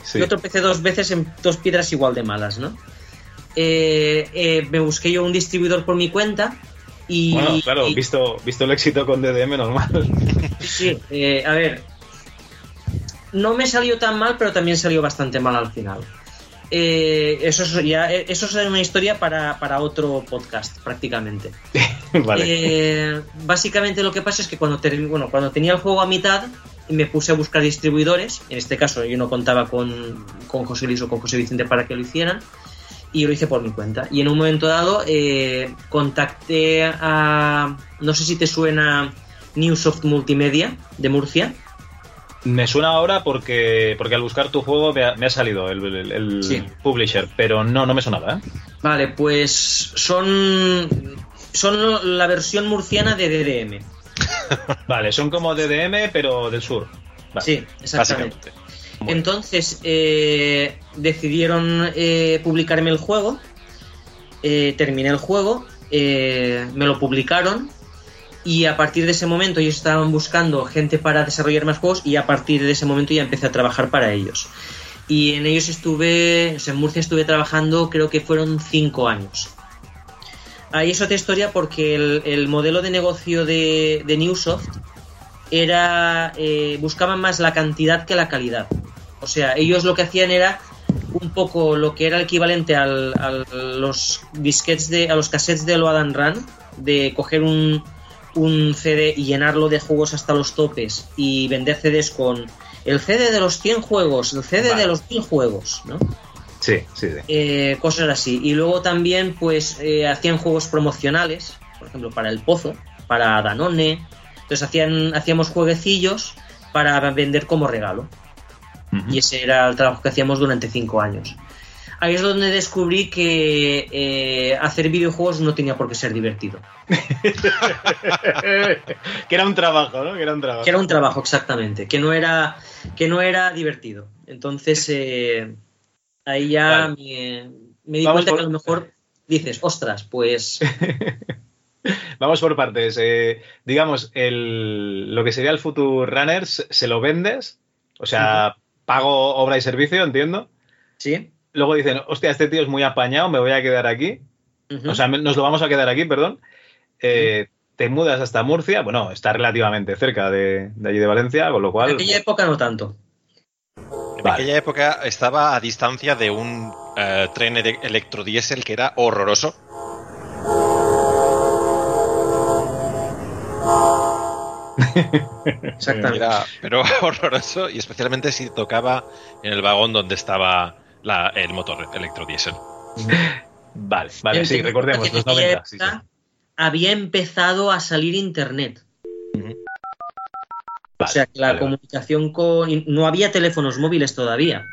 Sí. Yo tropecé dos veces en dos piedras igual de malas, ¿no? Eh, eh, me busqué yo un distribuidor por mi cuenta y. Bueno, claro, y- visto, visto el éxito con DDM normal. Sí, sí, eh, a ver. No me salió tan mal, pero también salió bastante mal al final. Eh, eso, es ya, eh, eso es una historia para, para otro podcast, prácticamente. *laughs* vale. Eh, básicamente lo que pasa es que cuando, termi- bueno, cuando tenía el juego a mitad me puse a buscar distribuidores, en este caso yo no contaba con, con José Luis o con José Vicente para que lo hicieran, y yo lo hice por mi cuenta. Y en un momento dado eh, contacté a, no sé si te suena Newsoft Multimedia de Murcia. Me suena ahora porque, porque al buscar tu juego me ha, me ha salido el, el- el Sí. publisher, pero no, no me sonaba, ¿eh? Vale, pues son, son la versión murciana de DDM. *laughs* Vale, son como DDM, pero del sur. Vale. Sí, exactamente. Bien. Entonces eh, decidieron eh, publicarme el juego. eh, terminé el juego, eh, me lo publicaron y a partir de ese momento ellos estaban buscando gente para desarrollar más juegos y a partir de ese momento ya empecé a trabajar para ellos. Y en ellos estuve, en Murcia estuve trabajando creo que fueron cinco años. Ahí es otra historia porque el, el modelo de negocio de, de Newsoft era eh, buscaban más la cantidad que la calidad. O sea, ellos lo que hacían era un poco lo que era el equivalente al, a los disquets de, a los cassettes de Loadan Run, de coger un, un CD y llenarlo de juegos hasta los topes y vender CDs con el CD de los 100 juegos, el CD Vale. de los 1000 juegos, ¿no? Sí, sí, sí. Eh, cosas así. Y luego también, pues, eh, hacían juegos promocionales, por ejemplo, para el Pozo, para Danone. Entonces hacían, hacíamos jueguecillos para vender como regalo. Y ese era el trabajo que hacíamos durante cinco años. Ahí es donde descubrí que eh, hacer videojuegos no tenía por qué ser divertido. *laughs* que era un trabajo, ¿no? Que era un trabajo. Que era un trabajo, exactamente. Que no era, que no era divertido. Entonces, eh, ahí ya Vale. me, me di Vamos cuenta por- que a lo mejor dices, ostras, pues *laughs* Vamos por partes. Eh, digamos, el, lo que sería el Future Runners, ¿se lo vendes? O sea, pago obra y servicio, entiendo. sí. Luego dicen, hostia, este tío es muy apañado, me voy a quedar aquí. O sea, me- nos lo vamos a quedar aquí, perdón. Eh, Te mudas hasta Murcia, bueno, está relativamente cerca de, de allí de Valencia, con lo en cual... aquella época no tanto. En Vale. aquella época estaba a distancia de un eh, tren ele- electrodiesel que era horroroso. Exactamente. Era, pero *laughs* horroroso y especialmente si tocaba en el vagón donde estaba la- el motor electrodiesel. *laughs* Vale, vale, En- sí, recordemos, los aquella 90. sí, sí. Había empezado a salir internet. Vale, o sea, que la vale, vale. comunicación con. No había teléfonos móviles todavía.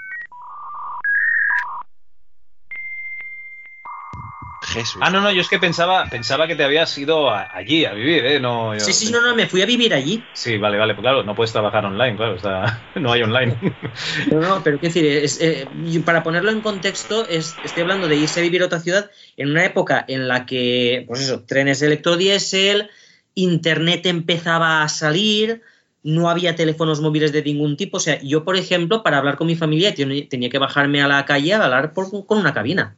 Jesús. Ah, no, no, yo es que pensaba, pensaba que te habías ido a- allí a vivir, ¿eh? No, yo- Sí, sí, no, no, me fui a vivir allí. Sí, vale, vale, pues claro, no puedes trabajar online, claro, está, *laughs* no hay online. *laughs* No, no, pero quiero decir, es, eh, para ponerlo en contexto, es- estoy hablando de irse a vivir a otra ciudad en una época en la que, pues eso, trenes electrodiesel, internet empezaba a salir, no había teléfonos móviles de ningún tipo. O sea, yo, por ejemplo, para hablar con mi familia ten- tenía que bajarme a la calle a hablar por- con una cabina.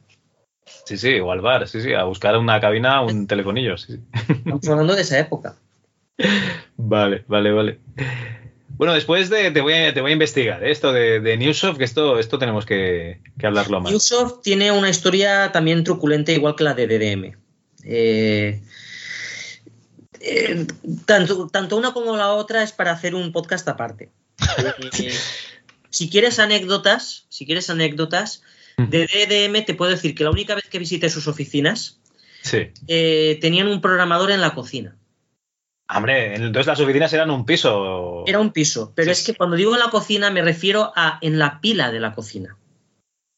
Sí, sí, o al bar, sí, sí, a buscar una cabina, un telefonillo, sí, sí. Estamos hablando de esa época. Vale, vale, vale. Bueno, después de, te, voy a, te voy a investigar ¿eh? esto de, de Newsoft, que esto, esto tenemos que, que hablarlo más. Ubisoft tiene una historia también truculenta, igual que la de DDM. Eh, eh, tanto, tanto una como la otra es para hacer un podcast aparte. *laughs* Si quieres anécdotas, si quieres anécdotas, de DDM te puedo decir que la única vez que visité sus oficinas Sí. eh, tenían un programador en la cocina. Hombre, entonces las oficinas eran un piso. Era un piso, pero Sí, es que cuando digo en la cocina me refiero a en la pila de la cocina.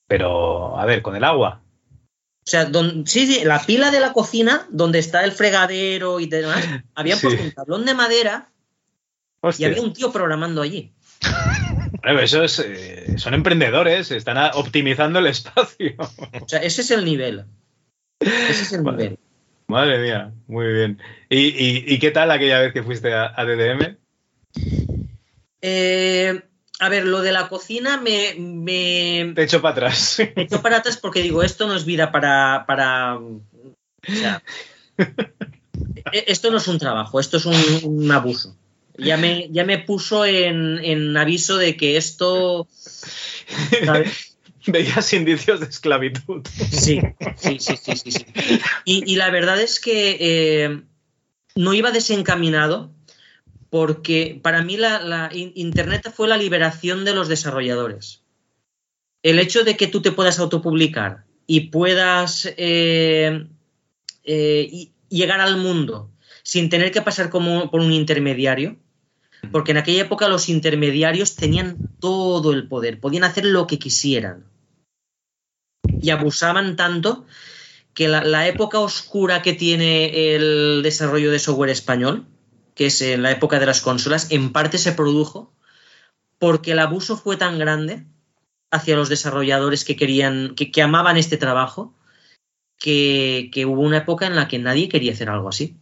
Pero, a ver, con el agua. O sea, don- sí, sí, la pila de la cocina, donde está el fregadero y demás, *laughs* habían Sí. puesto un tablón de madera y había un tío programando allí. *laughs* Hombre, eso es, eh, son emprendedores, están optimizando el espacio. O sea, ese es el nivel. Ese es el Vale. nivel. Madre mía, muy bien. ¿Y, y, y qué tal aquella vez que fuiste a, a DDM? Eh, a ver, lo de la cocina me, me, Te echo para atrás. *laughs* me echó para atrás porque digo, esto no es vida para. para o sea, *laughs* e- esto no es un trabajo, esto es un, un abuso. Ya me, ya me puso en, en aviso de que esto. *laughs* ¿sabes? Veías indicios de esclavitud. Sí, sí, sí, sí, sí. sí. Y, y la verdad es que eh, no iba desencaminado porque para mí la, la in- Internet fue la liberación de los desarrolladores. El hecho de que tú te puedas autopublicar y puedas eh, eh, llegar al mundo sin tener que pasar como por un intermediario, porque en aquella época los intermediarios tenían todo el poder, podían hacer lo que quisieran y abusaban tanto que la, la época oscura que tiene el desarrollo de software español, que es en la época de las consolas, en parte se produjo porque el abuso fue tan grande hacia los desarrolladores que querían, que, que amaban este trabajo, que, que hubo una época en la que nadie quería hacer algo así.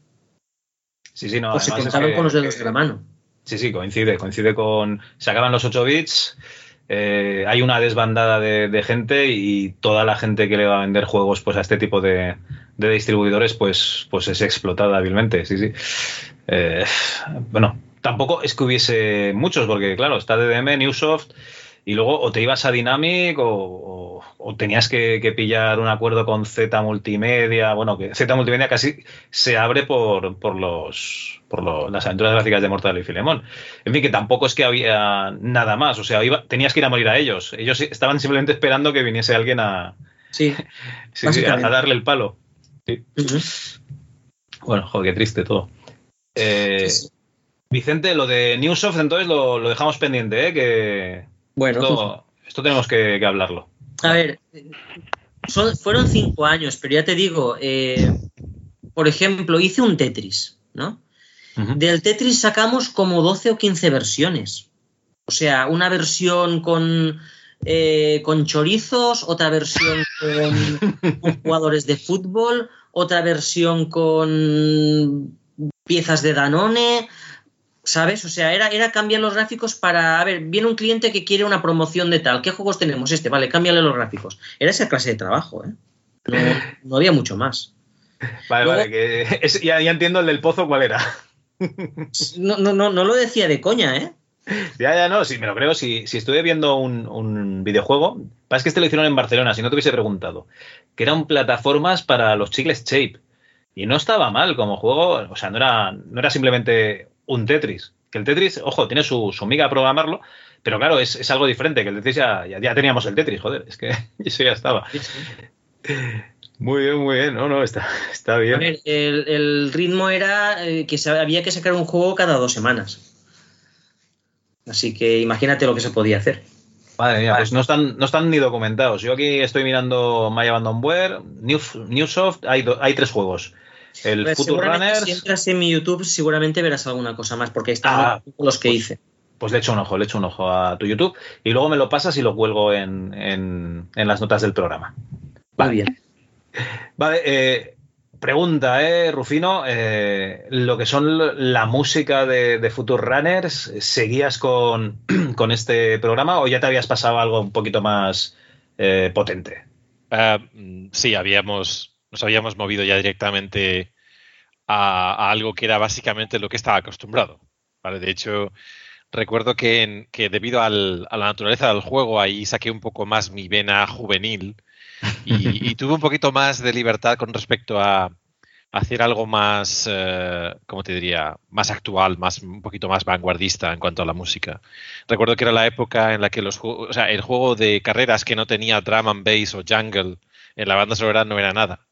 Sí, sí, no. o se además es contaban con los dedos que- de la mano. Sí, sí, coincide, coincide con. Se acaban los 8 bits, eh, hay una desbandada de, gente y toda la gente que le va a vender juegos pues a este tipo de, de distribuidores pues, pues es explotada hábilmente, sí, sí. Eh, bueno, tampoco es que hubiese muchos, porque claro, está DDM, Newsoft y luego o te ibas a Dynamic o, o, tenías que, pillar un acuerdo con Z Multimedia. Bueno, que Z Multimedia casi se abre por, por los por las aventuras gráficas de Mortal y Filemón. En fin, que tampoco es que había nada más. O sea, tenías que ir a morir a ellos. Ellos estaban simplemente esperando que viniese alguien a, sí, *laughs* a, darle el palo. Bueno, joder, qué triste todo. Eh, Vicente, lo de Newsoft entonces lo, dejamos pendiente, ¿eh? Que bueno, esto, tenemos que, hablarlo. A ver, fueron cinco años, pero ya te digo, eh, por ejemplo, hice un Tetris, ¿no? Del Tetris sacamos como 12 o 15 versiones. O sea, una versión con, eh, con chorizos, otra versión con, *laughs* jugadores de fútbol, otra versión con piezas de Danone, ¿Sabes? O sea, era, era cambiar los gráficos para. A ver, viene un cliente que quiere una promoción de tal. ¿Qué juegos tenemos? Este, vale, cámbiale los gráficos. Era esa clase de trabajo, ¿eh? No, *laughs* había mucho más. Vale, vale, que *laughs* ya, entiendo el del pozo cuál era. *laughs* No, no, no, no lo decía de coña, ¿eh? Ya, ya, no, sí, me lo creo. Si, si estuve viendo un, un videojuego, pasa que este lo hicieron en Barcelona, si no te hubiese preguntado, que eran plataformas para los chicles Shape. Y no estaba mal como juego, o sea, no era, no era simplemente un Tetris. Que el Tetris, ojo, tiene su, su miga programarlo, pero claro, es, algo diferente, que el Tetris ya, ya, teníamos el Tetris, joder, es que *laughs* eso ya estaba. Muy bien, muy bien, no, no, está, está bien. el, ritmo era eh, que había que sacar un juego cada dos semanas. Así que imagínate lo que se podía hacer. Madre mía, pues no están, no están ni documentados. Yo aquí estoy mirando My Abandonware, New, Newsoft, hay, hay tres juegos. El pues Future Runners. Si entras en mi YouTube, seguramente verás alguna cosa más, porque ahí están ah, los que pues, hice. Pues le echo un ojo, le echo un ojo a tu YouTube y luego me lo pasas y lo cuelgo en, en, las notas del programa. Va bien. *laughs* Vale, eh, pregunta, eh, Rufino, eh, lo que son la música de, Future Runners, ¿seguías con, *clears throat* con, este programa o ya te habías pasado algo un poquito más eh, potente? Ah, mm, sí, habíamos nos habíamos movido ya directamente a, algo que era básicamente lo que estaba acostumbrado. ¿vale? De hecho, recuerdo que, debido a la naturaleza del juego, ahí saqué un poco más mi vena juvenil y, tuve un poquito más de libertad con respecto a, hacer algo más, eh, ¿cómo te diría? Más actual, más, un poquito más vanguardista en cuanto a la música. Recuerdo que era la época en la que los o sea, el juego de carreras que no tenía drum and bass o jungle en la banda sonora no era nada.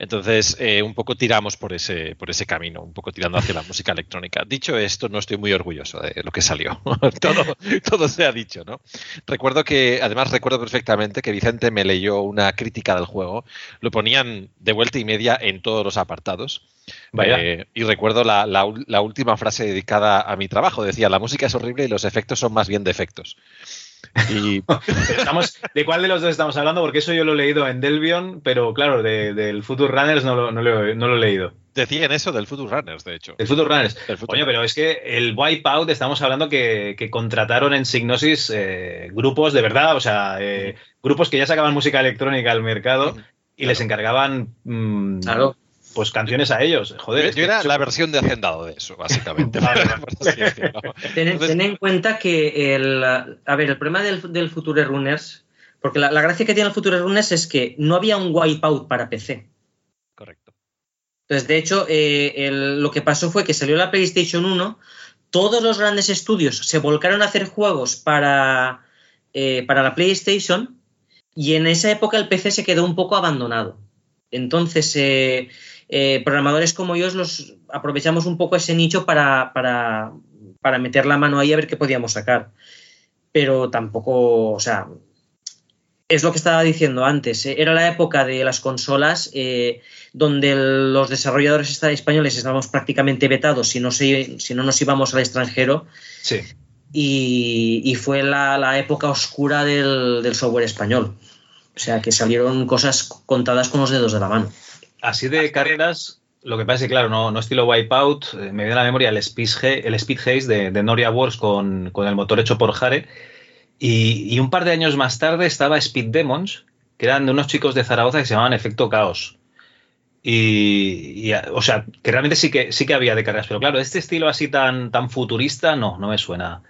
Entonces, eh, un poco tiramos por ese, por ese camino, un poco tirando hacia la *laughs* música electrónica. Dicho esto, no estoy muy orgulloso de lo que salió. *laughs* todo, todo se ha dicho, ¿no? Recuerdo que, además recuerdo perfectamente que Vicente me leyó una crítica del juego. Lo ponían de vuelta y media en todos los apartados. Eh, y recuerdo la, la última frase dedicada a mi trabajo. Decía, la música es horrible y los efectos son más bien defectos. Y estamos, ¿De cuál de los dos estamos hablando? Porque eso yo lo he leído en Delvion, pero claro, del Future Runners no lo, no, lo, he leído. Decían eso del Future Runners, de hecho. El Future Runners. Coño, pero es que el Wipeout, estamos hablando que, contrataron en Signosis eh, grupos de verdad, o sea, eh, grupos que ya sacaban música electrónica al mercado y les encargaban mm, pues canciones a ellos. Joder, yo, era la versión de hacendado de eso, básicamente. *laughs* *laughs* ten, en cuenta que el, a ver, el problema del, Future Runners, porque la, gracia que tiene el Future Runners es que no había un wipeout para PC. Correcto. Entonces, de hecho, eh, lo que pasó fue que salió la PlayStation 1, todos los grandes estudios se volcaron a hacer juegos para, eh, para la PlayStation y en esa época el PC se quedó un poco abandonado. Entonces, eh, eh, programadores como yo los aprovechamos un poco ese nicho para, para, meter la mano ahí a ver qué podíamos sacar. Pero tampoco, o sea, es lo que estaba diciendo antes. Eh, era la época de las consolas eh, donde los desarrolladores españoles estábamos prácticamente vetados si no, si no nos íbamos al extranjero. Sí. Y, fue la, época oscura del, del software español. O sea, que salieron cosas contadas con los dedos de la mano. Así de carreras, lo que pasa es que, claro, no, no estilo Wipeout, eh, me viene a la memoria el Speed, el Speed Haze de, Noria Wars con, el motor hecho por Jare. Y, un par de años más tarde estaba Speed Demons, que eran de unos chicos de Zaragoza que se llamaban Efecto Caos. Y, o sea, que realmente sí que, sí que había de carreras, pero claro, este estilo así tan, tan futurista, no, no me suena.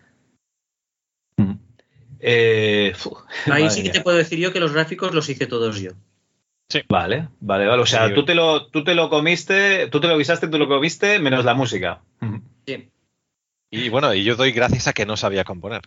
Eh, Ahí sí que te puedo decir yo que los gráficos los hice todos yo. Sí. Vale, vale, vale. O sea, tú te lo, tú te lo comiste, tú te lo guisaste, tú lo comiste, menos la música. Sí. Y bueno, y yo doy gracias a que no sabía componer.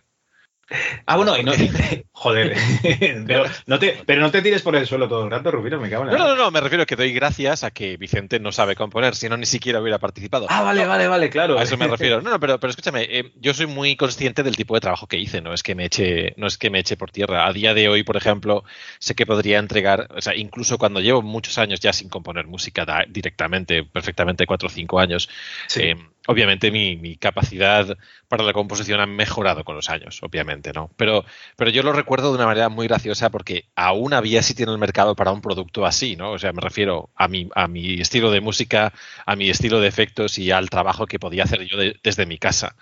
Ah, bueno, y no. *laughs* Joder. *laughs* pero, no te, pero no te tires por el suelo todo el rato, Rubino, me cago en la. No, no, no, me refiero a que doy gracias a que Vicente no sabe componer, si no ni siquiera hubiera participado. Ah, vale, vale, vale, claro. A eso me *laughs* refiero. No, no, pero, pero escúchame, eh, yo soy muy consciente del tipo de trabajo que hice, no es que me eche, no es que me eche por tierra. A día de hoy, por ejemplo, sé que podría entregar, o sea, incluso cuando llevo muchos años ya sin componer música directamente, perfectamente cuatro o cinco años. Sí. Eh, obviamente mi, capacidad para la composición ha mejorado con los años, obviamente, ¿no? Pero, pero yo lo recuerdo de una manera muy graciosa porque aún había sitio en el mercado para un producto así, ¿no? O sea, me refiero a mi, a mi estilo de música, a mi estilo de efectos y al trabajo que podía hacer yo desde mi casa.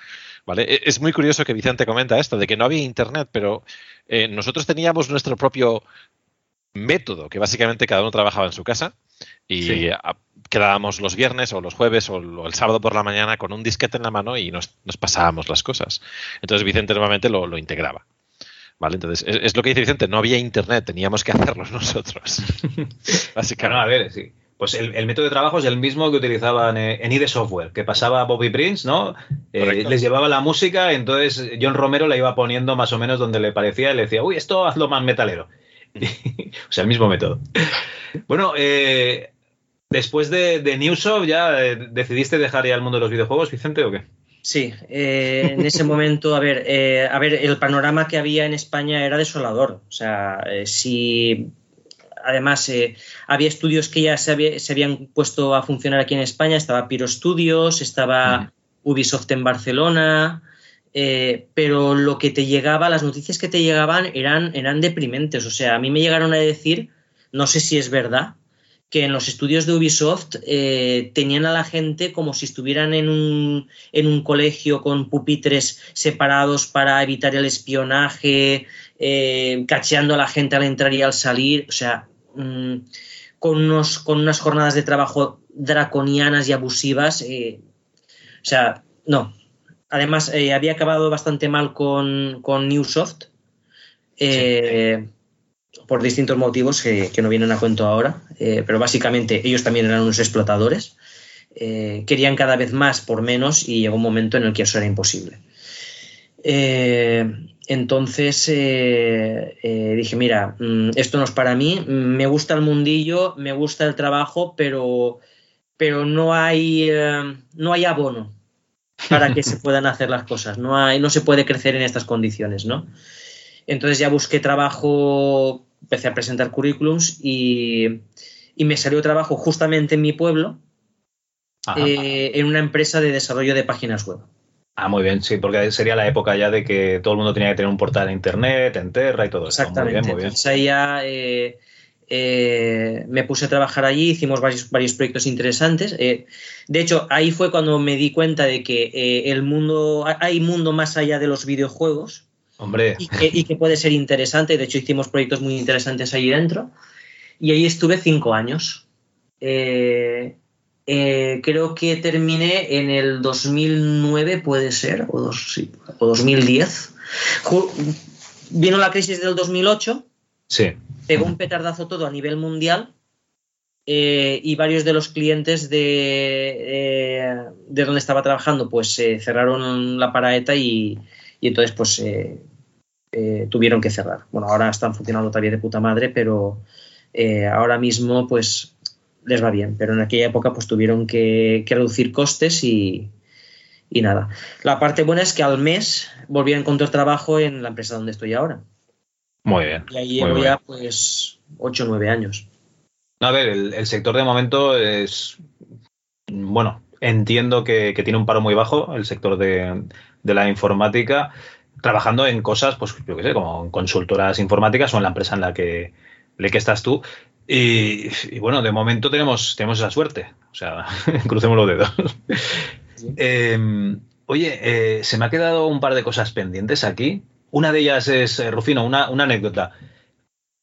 ¿Vale? E, es muy curioso que Vicente comenta esto, de que no había internet, pero eh, nosotros teníamos nuestro propio método, que básicamente cada uno trabajaba en su casa y quedábamos los viernes o los jueves o el sábado por la mañana con un disquete en la mano y nos, pasábamos las cosas. Entonces Vicente normalmente lo, integraba. ¿Vale? Entonces, es, lo que dice Vicente, no había internet, teníamos que hacerlo *laughs* nosotros. *laughs* Básicamente. a ver, sí. Pues el, método de trabajo es el mismo que utilizaban en ID Software, que pasaba Bobby Prince, ¿no? Eh, les llevaba la música, entonces John Romero la iba poniendo más o menos donde le parecía y le decía, uy, esto hazlo más metalero. *laughs* o sea, el mismo método. Bueno, eh, después de, de Newsoft, ¿ya eh, decidiste dejar ya el mundo de los videojuegos, Vicente, o qué? Sí, eh, en ese momento, a ver, a ver, el panorama que había en España era desolador. O sea, si además había estudios que ya se, habían puesto a funcionar aquí en España, estaba Piro Studios, estaba Ubisoft en Barcelona, eh, pero lo que te llegaba, las noticias que te llegaban eran, eran deprimentes. O sea, a mí me llegaron a decir, no sé si es verdad, que en los estudios de Ubisoft eh, tenían a la gente como si estuvieran en un, en un colegio con pupitres separados para evitar el espionaje, eh, cacheando a la gente al entrar y al salir. O sea, mm, con, unos, con unas jornadas de trabajo draconianas y abusivas. o sea, no, Además, eh, había acabado bastante mal con, con Newsoft. Eh, por distintos motivos que, no vienen a cuento ahora, eh, pero básicamente ellos también eran unos explotadores. querían cada vez más por menos y llegó un momento en el que eso era imposible. entonces dije, mira, mm, esto no es para mí, me gusta el mundillo, me gusta el trabajo, pero, pero no, hay, no hay abono para que se puedan hacer las cosas. No, hay, no se puede crecer en estas condiciones, ¿no? Entonces ya busqué trabajo, empecé a presentar currículums y, me salió trabajo justamente en mi pueblo, eh, en una empresa de desarrollo de páginas web. Ah, muy bien, sí, porque sería la época ya de que todo el mundo tenía que tener un portal en internet, en Terra y todo eso. Exactamente. Muy bien, muy ya eh, eh, me puse a trabajar allí, hicimos varios, varios proyectos interesantes. Eh, de hecho, ahí fue cuando me di cuenta de que eh, el mundo, hay mundo más allá de los videojuegos. Hombre. Y que, puede ser interesante. De hecho, hicimos proyectos muy interesantes allí dentro. Y ahí estuve cinco años. creo que terminé en el 2009, puede ser, o, dos, o 2010. Vino la crisis del 2008 Sí. Pegó un petardazo todo a nivel mundial eh, y varios de los clientes de, eh, de donde estaba trabajando pues cerraron la paraeta y, entonces pues eh, tuvieron que cerrar. Bueno, ahora están funcionando todavía de puta madre, pero ahora mismo pues les va bien, pero en aquella época pues tuvieron que, reducir costes y, y nada. La parte buena es que al mes volví a encontrar trabajo en la empresa donde estoy ahora. Muy bien. Y ahí llevo ya pues 8 o 9 años. A ver, el, sector de momento es, bueno, entiendo que, tiene un paro muy bajo, el sector de, la informática, trabajando en cosas, pues yo qué sé, como consultoras informáticas o en la empresa en la que, que estás tú. Y, bueno, de momento tenemos, tenemos esa suerte. O sea, *laughs* crucemos los dedos. Em, oye, eh, se me ha quedado un par de cosas pendientes aquí. Una de ellas es, eh, Rufino, una, anécdota.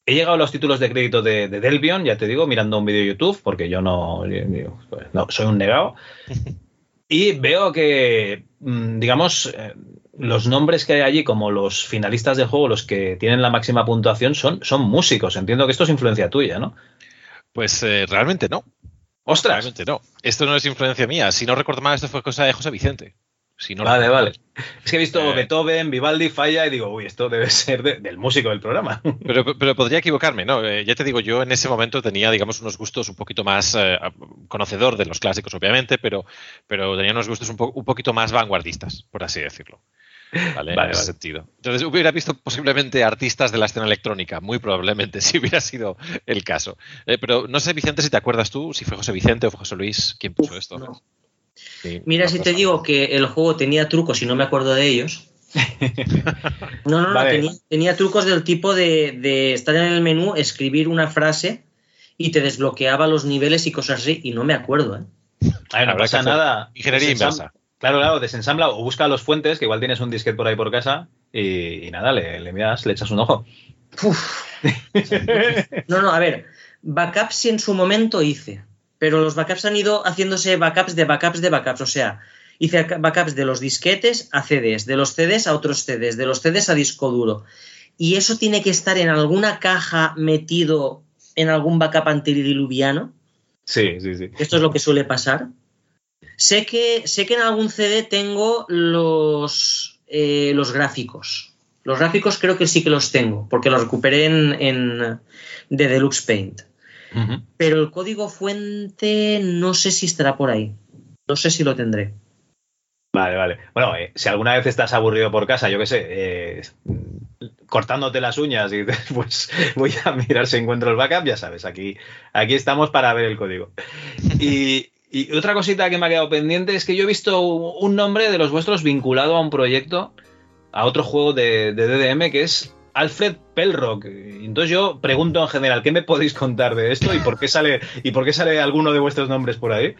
He llegado a los títulos de crédito de, Delvion, ya te digo, mirando un vídeo de YouTube, porque yo no, no soy un negado. *laughs* Y veo que, mm, digamos, eh, los nombres que hay allí, como los finalistas del juego, los que tienen la máxima puntuación, son, son músicos. Entiendo que esto es influencia tuya, ¿no? Pues eh, realmente no. ¡Ostras! Realmente no. Esto no es influencia mía. Si no recuerdo mal, esto fue cosa de José Vicente. Si no vale, vale. Es que he visto Eh. Beethoven, Vivaldi, Falla y digo, uy, esto debe *laughs* ser de- del músico del programa. *laughs* Pero, pero podría equivocarme, ¿no? Eh, ya te digo, yo en ese momento tenía, digamos, unos gustos un poquito más eh, conocedor de los clásicos, obviamente, pero, pero tenía unos gustos un, po- un poquito más vanguardistas, por así decirlo. ¿Vale? *laughs* Vale, en ese vale. sentido. Entonces, hubiera visto posiblemente artistas de la escena electrónica, muy probablemente, si hubiera sido el caso. Eh, pero no sé, Vicente, si te acuerdas tú, si fue José Vicente o fue José Luis, ¿quién puso esto? no. Sí, Mira, si te digo que el juego tenía trucos y no me acuerdo de ellos. *laughs* No, no, no, Vale. tenía, tenía trucos del tipo de, de estar en el menú, escribir una frase y te desbloqueaba los niveles y cosas así, y no me acuerdo, ¿eh? A ver, no pasa nada. ingeniería inversa. Claro, claro, desensambla o busca los fuentes, que igual tienes un disquete por ahí por casa, y, y nada, le, le miras, le echas un ojo. Uf. *laughs* No, no, a ver, backups sí en su momento hice, pero los backups han ido haciéndose backups de backups de backups, o sea, hice backups de los disquetes a CDs, de los CDs a otros CDs, de los CDs a disco duro. Y eso tiene que estar en alguna caja metido en algún backup antediluviano. Sí, sí, sí. Esto es lo que suele pasar. Sé que, sé que en algún CD tengo los, eh, los gráficos. Los gráficos creo que sí que los tengo, porque los recuperé en, en de Deluxe Paint. Pero el código fuente no sé si estará por ahí. No sé si lo tendré. Vale, vale. Bueno, eh, si alguna vez estás aburrido por casa, yo qué sé, eh, cortándote las uñas y *laughs* pues voy a mirar si encuentro el backup, ya sabes, aquí, aquí estamos para ver el código. Y, y otra cosita que me ha quedado pendiente es que yo he visto un nombre de los vuestros vinculado a un proyecto, a otro juego de, de DDM que es Alfred Pelrock. Entonces yo pregunto en general, ¿qué me podéis contar de esto y por qué sale, y por qué sale alguno de vuestros nombres por ahí?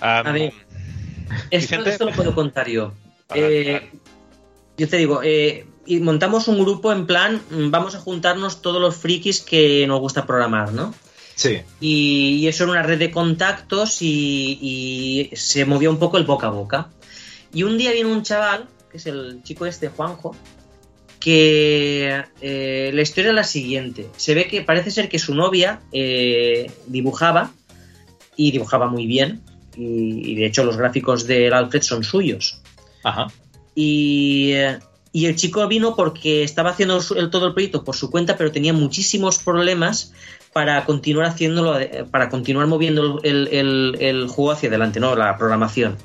A ver. *laughs* Esto, lo puedo contar yo. Vale, Eh. Yo te digo, eh, y montamos un grupo en plan, mm, vamos a juntarnos todos los frikis que nos gusta programar, ¿no? Sí. Y, y eso era una red de contactos y, y se movió un poco el boca a boca. Y un día viene un chaval, que es el chico este, Juanjo, que eh, la historia es la siguiente. Se ve que parece ser que su novia eh, dibujaba y dibujaba muy bien. Y, y de hecho los gráficos del Alfred son suyos. Ajá. Y, eh, y el chico vino porque estaba haciendo el, todo el proyecto por su cuenta, pero tenía muchísimos problemas para continuar haciéndolo, eh, para continuar moviendo el, el- el juego hacia adelante, ¿no? La programación.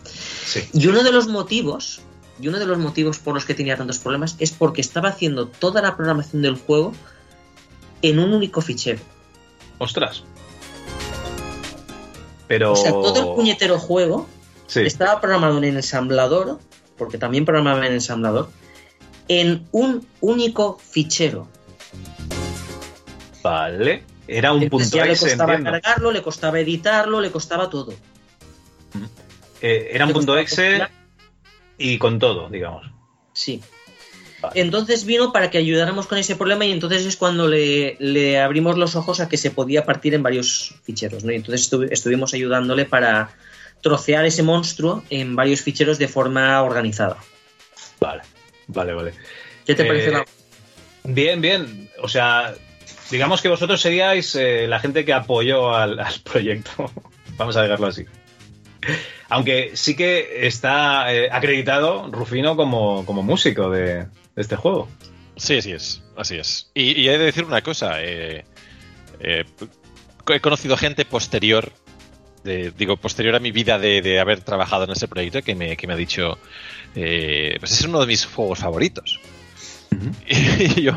Sí. Y uno de los motivos, y uno de los motivos por los que tenía tantos problemas es porque estaba haciendo toda la programación del juego en un único fichero. Ostras. Pero. O sea, todo el puñetero juego Sí. estaba programado en ensamblador, porque también programaba en ensamblador, en un único fichero. Vale. Era un punto ya le costaba entiendo. cargarlo, le costaba editarlo, le costaba todo. Eh, era un punto exe y con todo, digamos. Sí. Vale. Entonces vino para que ayudáramos con ese problema y entonces es cuando le, le abrimos los ojos a que se podía partir en varios ficheros. ¿no? Y entonces estu- estuvimos ayudándole para trocear ese monstruo en varios ficheros de forma organizada. Vale. Vale, vale. ¿Qué te Eh, parece la... Bien, bien. O sea, digamos que vosotros seríais eh, la gente que apoyó al, proyecto. *laughs* Vamos a dejarlo así. Aunque sí que está eh, acreditado Rufino como, como músico de, de este juego. Sí, así es, así es. Y, y he de decir una cosa, eh, eh, he conocido gente posterior, de- digo, posterior a mi vida de, de haber trabajado en ese proyecto, que me, que me ha dicho, eh, pues es uno de mis juegos favoritos. *laughs* Y yo,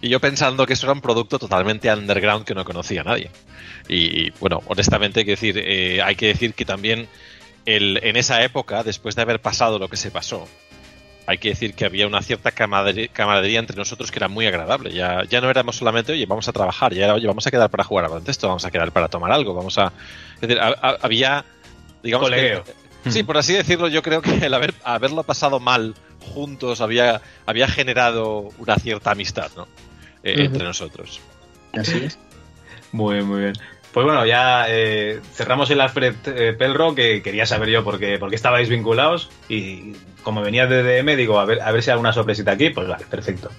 y yo pensando que eso era un producto totalmente underground que no conocía a nadie. Y, y, bueno, honestamente hay que decir, eh, hay que decir que también el, en esa época, después de haber pasado lo que se pasó, hay que decir que había una cierta camaradería, camaradería entre nosotros que era muy agradable. Ya, ya no éramos solamente, oye, vamos a trabajar, ya era, oye, vamos a quedar para jugar a baloncesto, vamos a quedar para tomar algo, vamos a... Es decir, ha- ha- había, digamos... que- sí, por así decirlo, yo creo que el haber, haberlo pasado mal juntos había, había generado una cierta amistad, ¿no? Eh. Entre nosotros. Así es. Muy bien, muy bien. Pues bueno, ya eh, cerramos el Alfred eh, Pelro, que quería saber yo por qué, por qué estabais vinculados. Y como venía de DM, digo, a ver, a ver si hay alguna sorpresita aquí. Pues vale, perfecto.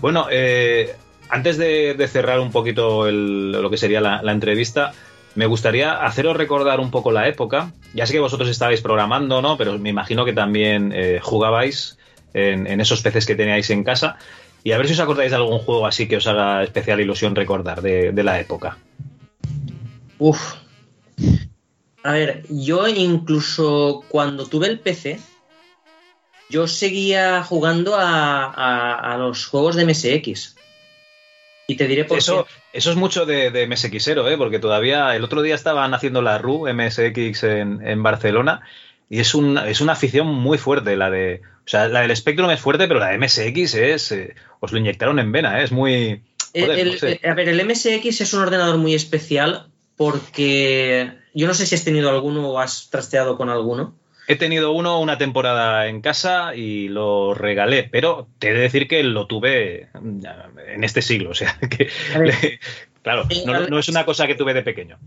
Bueno, eh, antes de, de cerrar un poquito el- lo que sería la, la entrevista, me gustaría haceros recordar un poco la época. Ya sé que vosotros estabais programando, ¿no? Pero me imagino que también eh, jugabais en, esos peces que teníais en casa. Y a ver si os acordáis de algún juego así que os haga especial ilusión recordar de, la época. Uf. A ver, yo incluso cuando tuve el PC, yo seguía jugando a los juegos de MSX. Y te diré por Eso, qué. eso es mucho de, de MSXero, ¿eh? porque todavía el otro día estaban haciendo la RU MSX en, en Barcelona y es, un, es una afición muy fuerte la de... O sea, la del Spectrum es fuerte, pero la de MSX es... eh, os lo inyectaron en vena, ¿eh? es muy... joder, El- no sé. el- a ver, el MSX es un ordenador muy especial porque yo no sé si has tenido alguno o has trasteado con alguno. He tenido uno una temporada en casa y lo regalé, pero te he de decir que lo tuve en este siglo, o sea, *laughs* que... Le- claro, eh, no, no es una cosa que tuve de pequeño.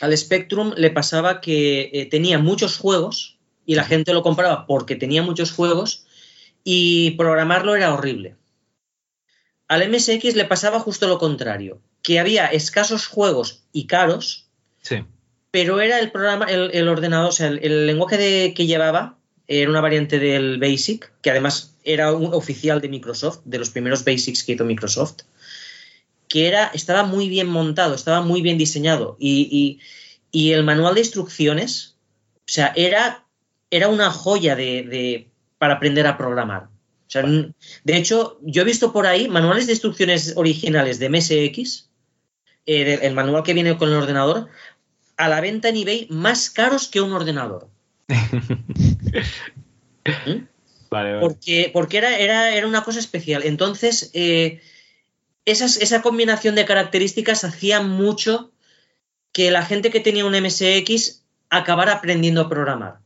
al Spectrum le pasaba que eh, tenía muchos juegos y la gente lo compraba porque tenía muchos juegos y programarlo era horrible. Al MSX le pasaba justo lo contrario, que había escasos juegos y caros, Sí. Pero era el programa, el, el ordenador, o sea, el, el lenguaje de- que llevaba era una variante del BASIC, que además era un oficial de Microsoft, de los primeros BASICs que hizo Microsoft, que era, estaba muy bien montado, estaba muy bien diseñado. Y, y- y el manual de instrucciones, o sea, era, era una joya de, de- para aprender a programar. O sea, n- de hecho, yo he visto por ahí manuales de instrucciones originales de MSX, eh, de- el manual que viene con el ordenador, a la venta en eBay más caros que un ordenador. *laughs* ¿Mm? Vale, vale. Porque, porque era, era, era una cosa especial. Entonces, eh, esas- esa combinación de características hacía mucho que la gente que tenía un MSX acabara aprendiendo a programar.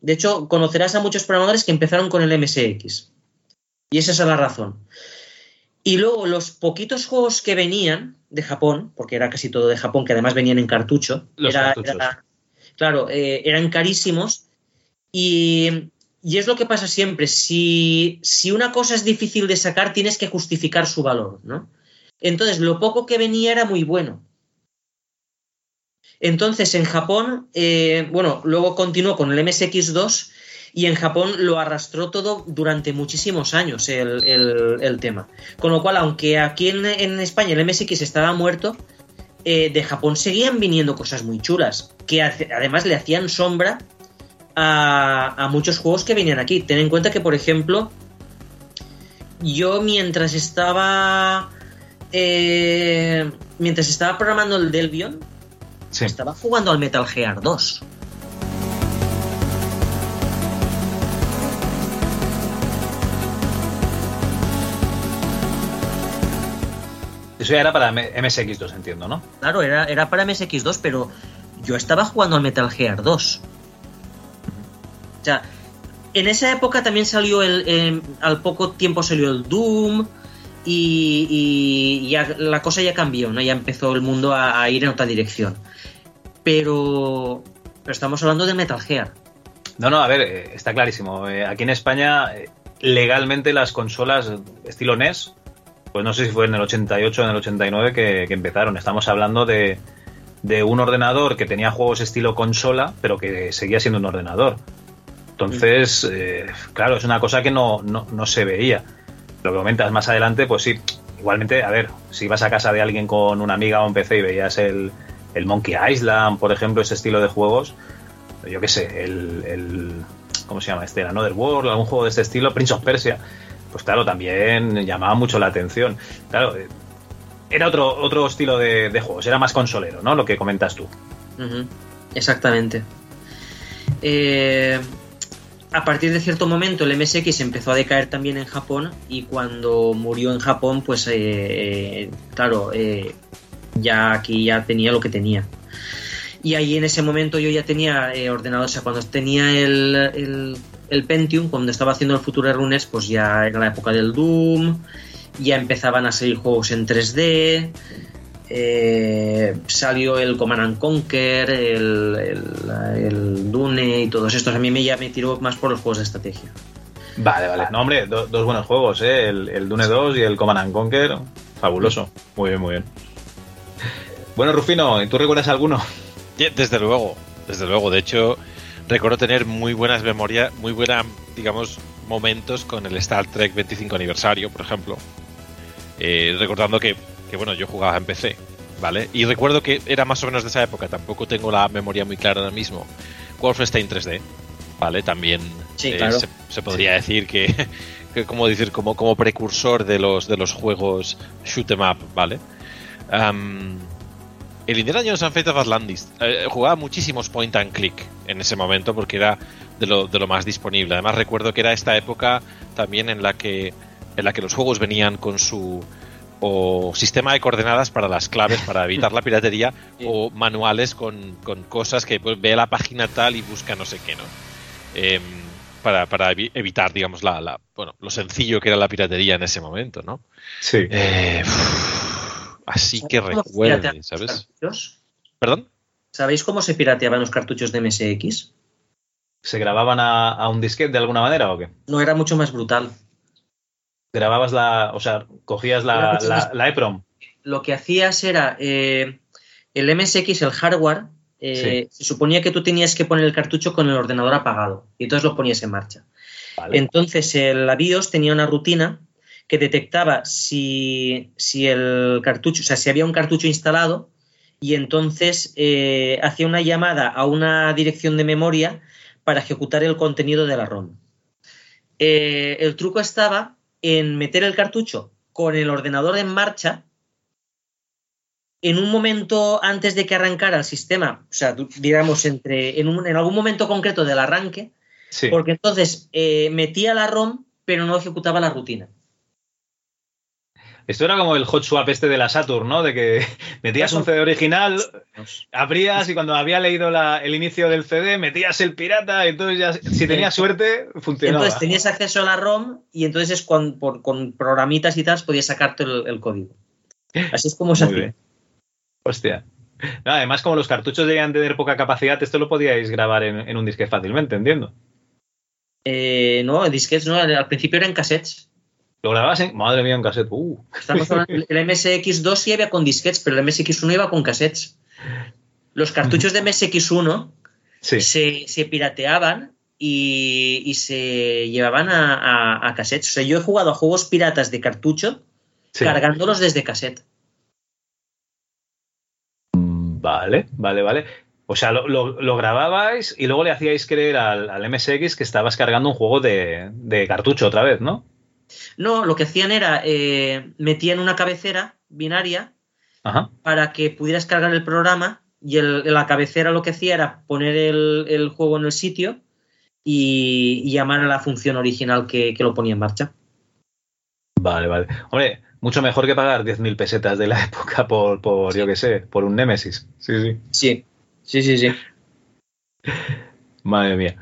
De hecho, conocerás a muchos programadores que empezaron con el MSX. Y esa es la razón. Y luego los poquitos juegos que venían de Japón, porque era casi todo de Japón, que además venían en cartucho, Los era- cartuchos. era- claro, eh, eran carísimos. Y, y es lo que pasa siempre. Si, si una cosa es difícil de sacar, tienes que justificar su valor, ¿no? Entonces, lo poco que venía era muy bueno. Entonces, en Japón, eh, bueno, luego continuó con el MSX2 y en Japón lo arrastró todo durante muchísimos años el, el- el tema. Con lo cual, aunque aquí en, en España el MSX estaba muerto, eh, de Japón seguían viniendo cosas muy chulas, que hace- además le hacían sombra a, a muchos juegos que venían aquí. Ten en cuenta que, por ejemplo, yo mientras estaba... eh, mientras estaba programando el Delvion, Sí. estaba jugando al Metal Gear 2. Eso ya era para M- MSX2, entiendo, ¿no? Claro, era, era para MSX2, pero yo estaba jugando al Metal Gear 2. O sea, en esa época también salió el. eh, al poco tiempo salió el Doom. Y, y ya la cosa ya cambió, ¿no? Ya empezó el mundo a, a ir en otra dirección. Pero. Pero estamos hablando de Metal Gear. No, no, a ver, eh, está clarísimo. Eh, Aquí en España, eh, legalmente las consolas estilo NES, pues no sé si fue en el 88 o en el 89 que, que empezaron. Estamos hablando de, de un ordenador que tenía juegos estilo consola, pero que seguía siendo un ordenador. Entonces, eh, claro, es una cosa que no, no, no se veía. Lo que comentas más adelante, pues sí, igualmente, a ver, si vas a casa de alguien con una amiga o un PC y veías el, el Monkey Island, por ejemplo, ese estilo de juegos, yo qué sé, el, el- ¿cómo se llama este? Another World, algún juego de este estilo, Prince of Persia, pues claro, también llamaba mucho la atención. Claro, eh, era otro, otro estilo de, juegos, era más consolero, ¿no? Lo que comentas tú. Exactamente. Eh, a partir de cierto momento el MSX empezó a decaer también en Japón y cuando murió en Japón, pues eh, eh, claro, eh, ya aquí ya tenía lo que tenía. Y ahí en ese momento yo ya tenía ordenador, o sea, cuando tenía el, el, el Pentium, cuando estaba haciendo el Future Runes, pues ya era la época del Doom, ya empezaban a salir juegos en 3D, eh, salió el Command Conquer, el, el, Dune y todos estos. A mí me, ya me tiró más por los juegos de estrategia. Vale, vale. No, hombre, dos buenos juegos, ¿eh? El, Dune 2 y el Command Conquer. Fabuloso. Muy bien, muy bien. Bueno, Rufino, ¿tú recuerdas alguno? Desde luego, desde luego. De hecho, recuerdo tener muy buenas memorias, muy buenas, digamos, momentos con el Star Trek 25 aniversario, por ejemplo. Eh, recordando que que bueno, yo jugaba en PC, ¿vale? Y recuerdo que era más o menos de esa época, tampoco tengo la memoria muy clara ahora mismo. Wolfenstein 3D, ¿vale? También eh, se, podría decir que, *laughs* como decir, como, como precursor de los, de los juegos shoot em up, ¿vale? El Indiana Jones and Fate of Atlantis eh, jugaba muchísimos point and click en ese momento porque era de lo, de lo más disponible. Además recuerdo que era esta época también en la que en la que los juegos venían con su o sistema de coordenadas para las claves para evitar la *laughs* piratería o manuales con, cosas que pues, ve la página tal y busca no sé qué, ¿no? Em, para, evitar, digamos, la, bueno, lo sencillo que era la piratería en ese momento, ¿no? Sí. Eh, así que recuerden, ¿sabes? ¿Perdón? ¿Sabéis cómo se pirateaban los cartuchos de MSX? ¿Se grababan a, a un disquete de alguna manera o qué? No, era mucho más brutal grababas la, o sea, cogías la, la, EPROM. Lo que hacías era eh, el MSX, el hardware, eh, se suponía que tú tenías que poner el cartucho con el ordenador apagado y entonces lo ponías en marcha. Entonces el BIOS tenía una rutina que detectaba si, si, el cartucho, o sea, si había un cartucho instalado y entonces eh, hacía una llamada a una dirección de memoria para ejecutar el contenido de la ROM. el truco estaba en meter el cartucho con el ordenador en marcha en un momento antes de que arrancara el sistema, o sea, digamos, entre, en, en algún momento concreto del arranque, porque entonces eh, metía la ROM, pero no ejecutaba la rutina. Esto era como el hot swap este de la Saturn, ¿no? De que *laughs* metías un CD original, abrías y cuando había leído el inicio del CD metías el pirata, y entonces ya si tenías suerte funcionaba. Entonces tenías acceso a la ROM y entonces con, con programitas y tal podías sacarte el, código. Así es como se hacía. Hostia. además, como los cartuchos debían tener poca capacidad, esto lo podíais grabar en, un disquete fácilmente, entiendo. Eh, no, disquetes no, al principio eran cassettes. ¿Lo grababas en.? Madre mía, en cassette. Uh. *laughs* el MSX2 sí había con disquetes, pero el MSX1 iba con cassettes. Los cartuchos de MSX1 se, pirateaban y, se llevaban a, cassettes. O sea, yo he jugado a juegos piratas de cartucho cargándolos desde cassette. Mm, vale, vale, vale. O sea, lo, grababais y luego le hacíais creer al, MSX que estabas cargando un juego de, de cartucho otra vez, ¿no? No, lo que hacían era eh, metían una cabecera binaria para que pudieras cargar el programa y la cabecera lo que hacía era poner el, juego en el sitio y, llamar a la función original que, lo ponía en marcha. Vale, vale. Hombre, mucho mejor que pagar 10.000 pesetas de la *laughs* época por, por yo qué sé, por un Nemesis. Sí, sí. Sí, sí, sí, sí. Madre mía.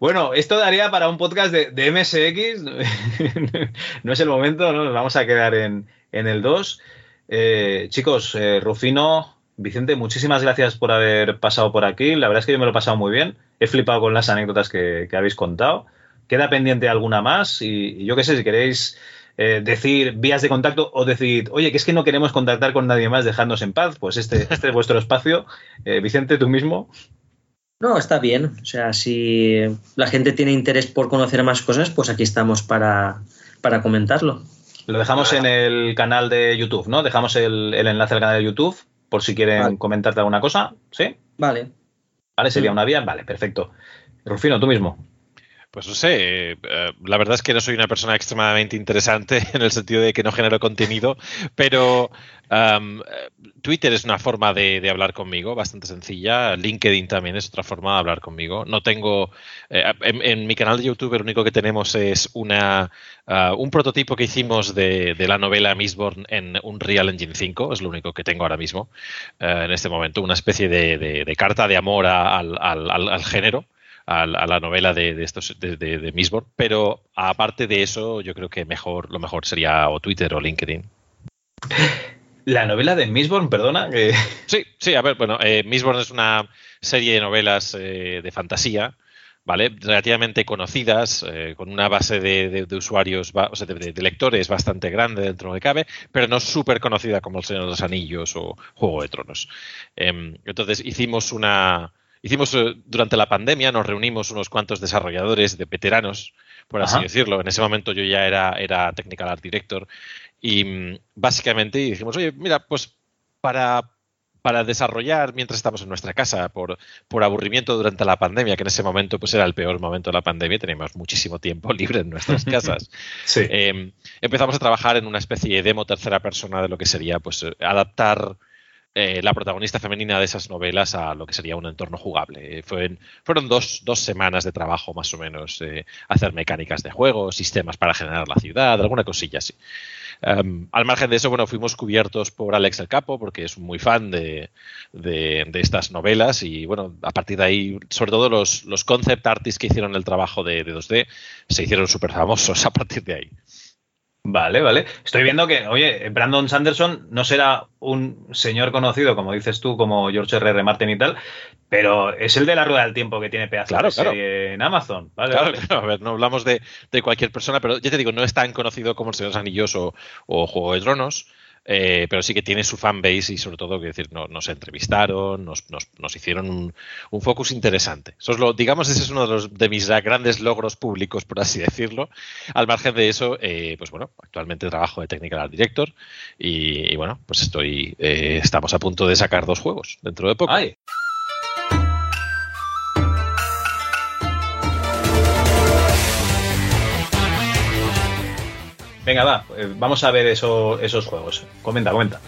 Bueno, esto daría para un podcast de, MSX. *laughs* no es el momento, ¿no? Nos vamos a quedar en, el 2. Eh, chicos, eh, Rufino, Vicente, muchísimas gracias por haber pasado por aquí. La verdad es que yo me lo he pasado muy bien. He flipado con las anécdotas que, habéis contado. Queda pendiente alguna más y, yo qué sé, si queréis eh, decir vías de contacto o decir, oye, que es que no queremos contactar con nadie más, dejadnos en paz, pues este, este es vuestro espacio. Vicente, tú mismo. No, está bien. O sea, si la gente tiene interés por conocer más cosas, pues aquí estamos para, comentarlo. Lo dejamos en el canal de YouTube, ¿no? Dejamos el, enlace al canal de YouTube por si quieren comentarte alguna cosa, ¿sí? Vale. Vale, sería mm. una vía. Vale, perfecto. Rufino, tú mismo. Pues no sé, eh, la verdad es que no soy una persona extremadamente interesante *laughs* en el sentido de que no genero contenido, pero Twitter es una forma de, hablar conmigo bastante sencilla, LinkedIn también es otra forma de hablar conmigo. No tengo, eh, en, mi canal de YouTube lo único que tenemos es una, ah, un prototipo que hicimos de, la novela Mistborn en un Real Engine 5, es lo único que tengo ahora mismo eh, en este momento, una especie de, carta de amor al género a, la novela de, estos de, de, Misborn, pero aparte de eso, yo creo que mejor lo mejor sería o Twitter o LinkedIn. La novela de Mistborn, perdona. Que... Sí, sí, a ver, bueno, eh, Mistborn es una serie de novelas eh, de fantasía, ¿vale? Relativamente conocidas, eh, con una base de, usuarios, o sea, de, lectores bastante grande dentro de cabe, pero no súper conocida como El Señor de los Anillos o Juego de Tronos. Em, entonces hicimos una. Hicimos durante la pandemia, nos reunimos unos cuantos desarrolladores de veteranos, por así decirlo. En ese momento yo ya era, era Technical Art Director y mm, básicamente dijimos, oye, mira, pues para, para desarrollar mientras estamos en nuestra casa por, por aburrimiento durante la pandemia, que en ese momento pues era el peor momento de la pandemia, teníamos muchísimo tiempo *laughs* libre en nuestras casas. *laughs* Em, empezamos a trabajar en una especie de demo tercera persona de lo que sería pues adaptar eh, la protagonista femenina de esas novelas a lo que sería un entorno jugable. Eh, fueron dos, dos, semanas de trabajo más o menos, eh, hacer mecánicas de juego, sistemas para generar la ciudad, alguna cosilla así. Em, al margen de eso, bueno, fuimos cubiertos por Alex el Capo, porque es muy fan de, estas novelas y bueno, a partir de ahí, sobre todo los, los concept artists que hicieron el trabajo de, de 2D, se hicieron súper famosos *laughs* a partir de ahí. Vale, vale. Estoy viendo que, oye, Brandon Sanderson no será un señor conocido, como dices tú, como George R. R. Martin y tal, pero es el de la rueda del tiempo que tiene pedazos de en Amazon. claro, a ver, no hablamos de, cualquier persona, pero ya te digo, no es tan conocido como el Señor de los Anillos o, o Juego de Tronos. Eh, pero sí que tiene su fanbase y sobre todo, que decir, no, nos entrevistaron, nos, nos, hicieron un, focus interesante. Eso es lo, digamos, ese es uno de, los, de mis grandes logros públicos, por así decirlo. Al margen de eso, eh, pues bueno, actualmente trabajo de Technical Art Director y, bueno, pues estoy, eh, estamos a punto de sacar dos juegos dentro de poco. Venga, va, eh, vamos a ver esos juegos. Comenta, comenta.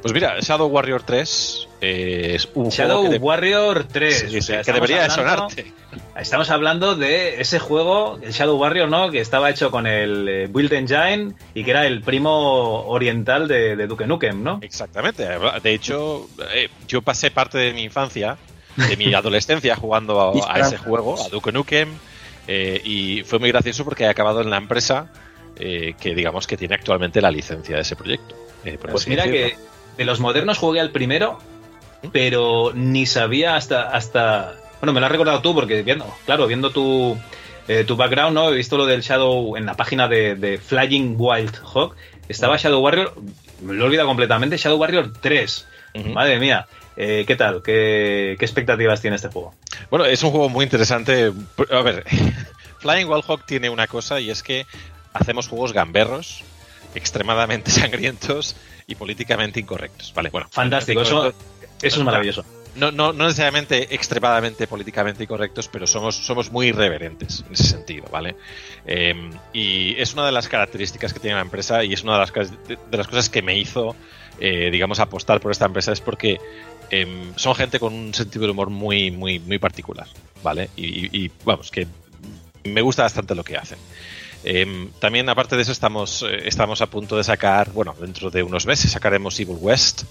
Pues mira, Shadow Warrior 3 eh, es un Shadow Warrior 3. que debería sonarte. Estamos hablando de ese juego, el Shadow Warrior, ¿no? Que estaba hecho con el eh, Build Engine y que era el primo oriental de, Duke Nukem, ¿no? Exactamente. De hecho, yo pasé parte de mi infancia, de mi *laughs* adolescencia, jugando a ese juego, a Duke Nukem. Eh, y fue muy gracioso porque ha acabado en la empresa eh, que digamos que tiene actualmente la licencia de ese proyecto. Eh, pues mira que de los modernos jugué al primero, ¿Mm? pero ni sabía hasta hasta bueno me lo has recordado tú porque viendo claro viendo tu tu background no he visto lo del Shadow en la página de, Flying Wild Hawk estaba Shadow Warrior me lo he olvidado completamente Shadow Warrior 3 madre mía eh, ¿Qué tal? ¿Qué, expectativas tiene este juego? Bueno, es un juego muy interesante. A ver, *laughs* Flying Wild Hawk tiene una cosa y es que hacemos juegos gamberros, extremadamente *laughs* sangrientos y políticamente incorrectos. Vale, bueno. Fantástico, eso, es maravilloso. No, no, no, necesariamente extremadamente políticamente incorrectos, pero somos, somos muy irreverentes en ese sentido, ¿vale? Em, y es una de las características que tiene la empresa y es una de las, de, las cosas que me hizo, eh, digamos, apostar por esta empresa, es porque Em, son gente con un sentido de humor muy, muy, muy particular, ¿vale? Y, vamos, que me gusta bastante lo que hacen. Em, también, aparte de eso, estamos, eh, estamos a punto de sacar, bueno, dentro de unos meses sacaremos Evil West,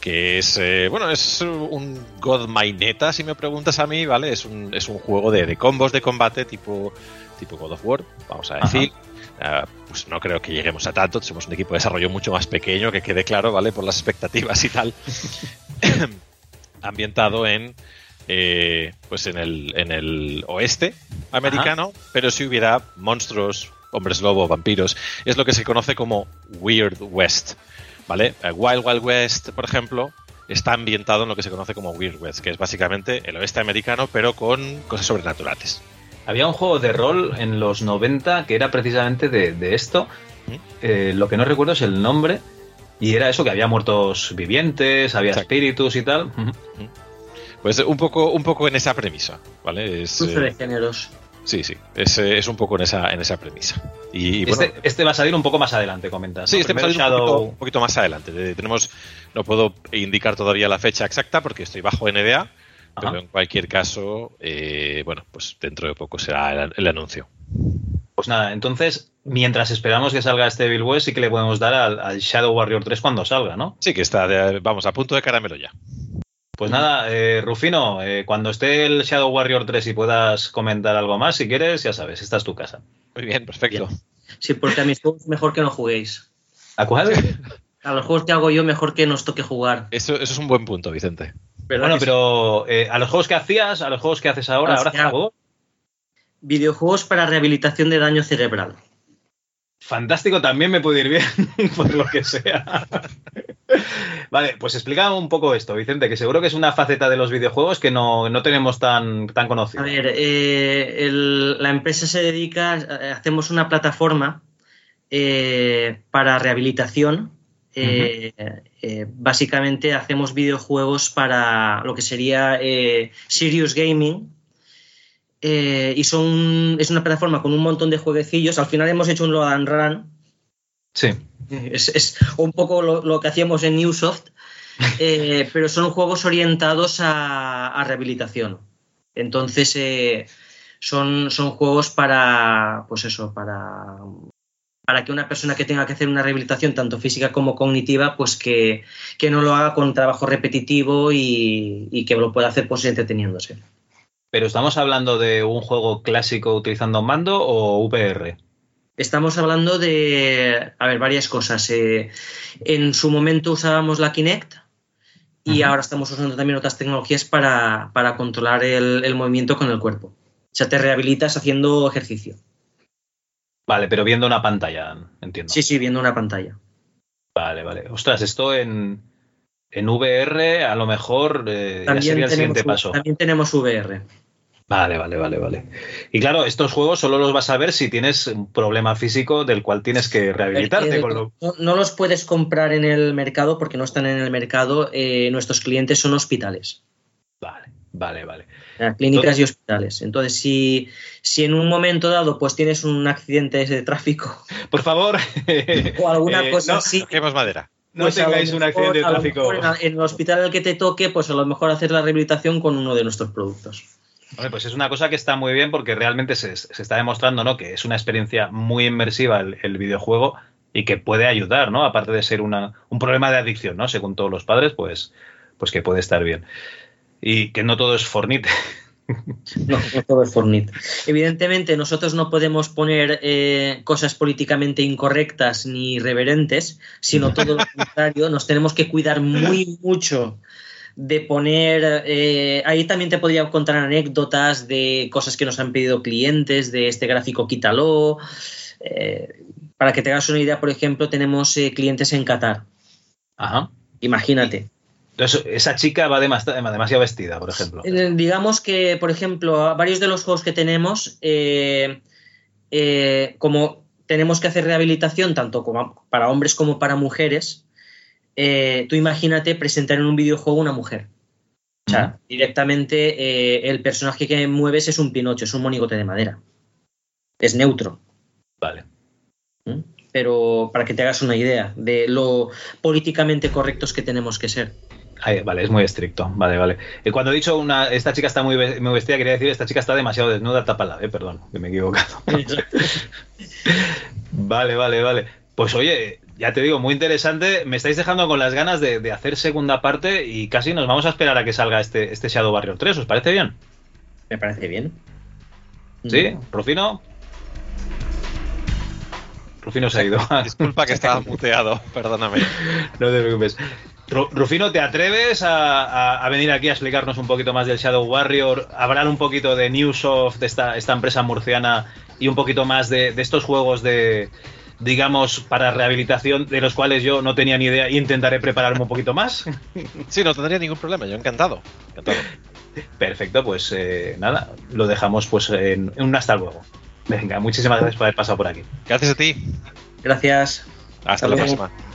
que es, eh, bueno, es un God Maineta, si me preguntas a mí, ¿vale? Es un, es un juego de, combos de combate tipo, tipo God of War, vamos a decir. Ah, pues no creo que lleguemos a tanto, somos un equipo de desarrollo mucho más pequeño, que quede claro, ¿vale? Por las expectativas y tal. *laughs* ambientado en eh, pues en el, en el oeste americano, pero si hubiera monstruos, hombres lobo, vampiros, es lo que se conoce como Weird West, ¿vale? Eh, Wild Wild West, por ejemplo, está ambientado en lo que se conoce como Weird West, que es básicamente el oeste americano, pero con cosas sobrenaturales. Había un juego de rol en los 90 que era precisamente de, esto. ¿Mm? Eh, lo que no recuerdo es el nombre, y era eso, que había muertos vivientes, había espíritus y tal. Pues un poco, un poco en esa premisa, ¿vale? Es, de eh, géneros. Sí, sí, es, es, un poco en esa, en esa premisa. Y, este, este, va a salir un poco más adelante, comentas. Sí, este va a salir un, poquito, más adelante. Tenemos, no puedo indicar todavía la fecha exacta porque estoy bajo NDA, pero en cualquier caso, eh, bueno, pues dentro de poco será el anuncio. Pues nada, entonces, mientras esperamos que salga este Bill West, sí que le podemos dar al, Shadow Warrior 3 cuando salga, ¿no? Sí, que está, vamos, a punto de caramelo ya. Pues nada, eh, Rufino, eh, cuando esté el Shadow Warrior 3 y puedas comentar algo más, si quieres, ya sabes, esta es tu casa. Muy bien, perfecto. Sí, porque a mis juegos mejor que no juguéis. ¿A cuál? A los juegos que hago yo mejor que nos toque jugar. Eso, eso es un buen punto, Vicente. Bueno, pero eh, a los juegos que hacías, a los juegos que haces ahora, ahora haces hago. juegos. Videojuegos para rehabilitación de daño cerebral. Fantástico, también me puede ir bien, *laughs* por lo que sea. vale, pues explica un poco esto, Vicente, que seguro que es una faceta de los videojuegos que no, no tenemos tan, tan A conocida. ver, eh, el- la empresa se dedica, eh, hacemos una plataforma eh, para rehabilitación. Eh, eh, básicamente hacemos videojuegos para lo que sería eh, Serious Gaming. y son, es una plataforma con un montón de jueguecillos. Al final hemos hecho un load and run. Sí. Es, es un poco lo, lo que hacíamos en Newsoft, *laughs* pero son juegos orientados a, a rehabilitación. Entonces, son, son juegos para, pues eso, para, para que una persona que tenga que hacer una rehabilitación, tanto física como cognitiva, pues que, que no lo haga con trabajo repetitivo y, y que lo pueda hacer pues entreteniéndose. Pero estamos hablando de un juego clásico utilizando mando o VR. Estamos hablando de, a ver, varias cosas. Eh, en su momento usábamos la Kinect y ahora estamos usando también otras tecnologías para, para controlar el, el movimiento con el cuerpo. O sea, te rehabilitas haciendo ejercicio. Vale, pero viendo una pantalla, entiendo. Sí, sí, viendo una pantalla. Vale, vale. Ostras, esto en, en VR a lo mejor eh, ya sería el siguiente tenemos, paso. también tenemos VR. Vale, vale, vale, vale. Y claro, estos juegos solo los vas a ver si tienes un problema físico del cual tienes que rehabilitarte. Eh, con lo- no, no los puedes comprar en el mercado porque no están en el mercado. Eh, nuestros clientes son hospitales. Vale, vale, vale. A clínicas y hospitales. Entonces, si, si en un momento dado pues tienes un accidente de tráfico Por favor, *laughs* o alguna eh, cosa no, así, madera. no pues tengáis un accidente de tráfico. En, en el hospital al que te toque, pues a lo mejor hacer la rehabilitación con uno de nuestros productos. Hombre, pues es una cosa que está muy bien porque realmente se, se está demostrando ¿no? que es una experiencia muy inmersiva el, el videojuego y que puede ayudar, ¿no? Aparte de ser una, un problema de adicción, ¿no? Según todos los padres, pues, pues que puede estar bien. Y que no todo es Fornite. *laughs* No, no todo es Fortnite. Evidentemente, nosotros no podemos poner eh, cosas políticamente incorrectas ni irreverentes, sino todo lo *laughs* contrario. Nos tenemos que cuidar muy mucho de poner. eh, ahí también te podría contar anécdotas de cosas que nos han pedido clientes, de este gráfico quítalo. Eh, para que te hagas una idea, por ejemplo, tenemos eh, clientes en Qatar. Ajá. Imagínate. Entonces, esa chica va demas- demasiado vestida, por ejemplo. Eh, Digamos que, por ejemplo, varios de los juegos que tenemos, eh, eh, como tenemos que hacer rehabilitación tanto como para hombres como para mujeres, tú imagínate presentar en un videojuego una mujer. O sea, directamente el personaje que mueves es un pinocho, es un monigote de madera. Es neutro. Vale. ¿m? Pero para que te hagas una idea de lo políticamente correctos que tenemos que ser. Ay, vale, es muy estricto. Vale, vale. Y cuando he dicho una, esta chica está muy, muy vestida, quería decir esta chica está demasiado desnuda, tápala, eh, perdón, que me he equivocado. *laughs* Vale, vale, vale. Pues oye, ya te digo, muy interesante. Me estáis dejando con las ganas de, de hacer segunda parte y casi nos vamos a esperar a que salga este, este Shadow Warrior 3. ¿Os parece bien? Me parece bien. ¿Sí? ¿Rufino? Rufino se ha ido. Disculpa que *laughs* estaba muteado, perdóname. No te preocupes. Ru- Rufino, ¿te atreves a, a- a venir aquí a explicarnos un poquito más del Shadow Warrior, a hablar un poquito de Newsoft, de esta, esta empresa murciana, y un poquito más de, de estos juegos de, digamos, para rehabilitación, de los cuales yo no tenía ni idea y intentaré prepararme un poquito más? *laughs* Sí, no tendría ningún problema, yo encantado. encantado. Perfecto, pues eh, nada, lo dejamos pues en, en un hasta luego. Venga, muchísimas gracias por haber pasado por aquí. Gracias a ti. Gracias. Hasta Hasta la luego. próxima.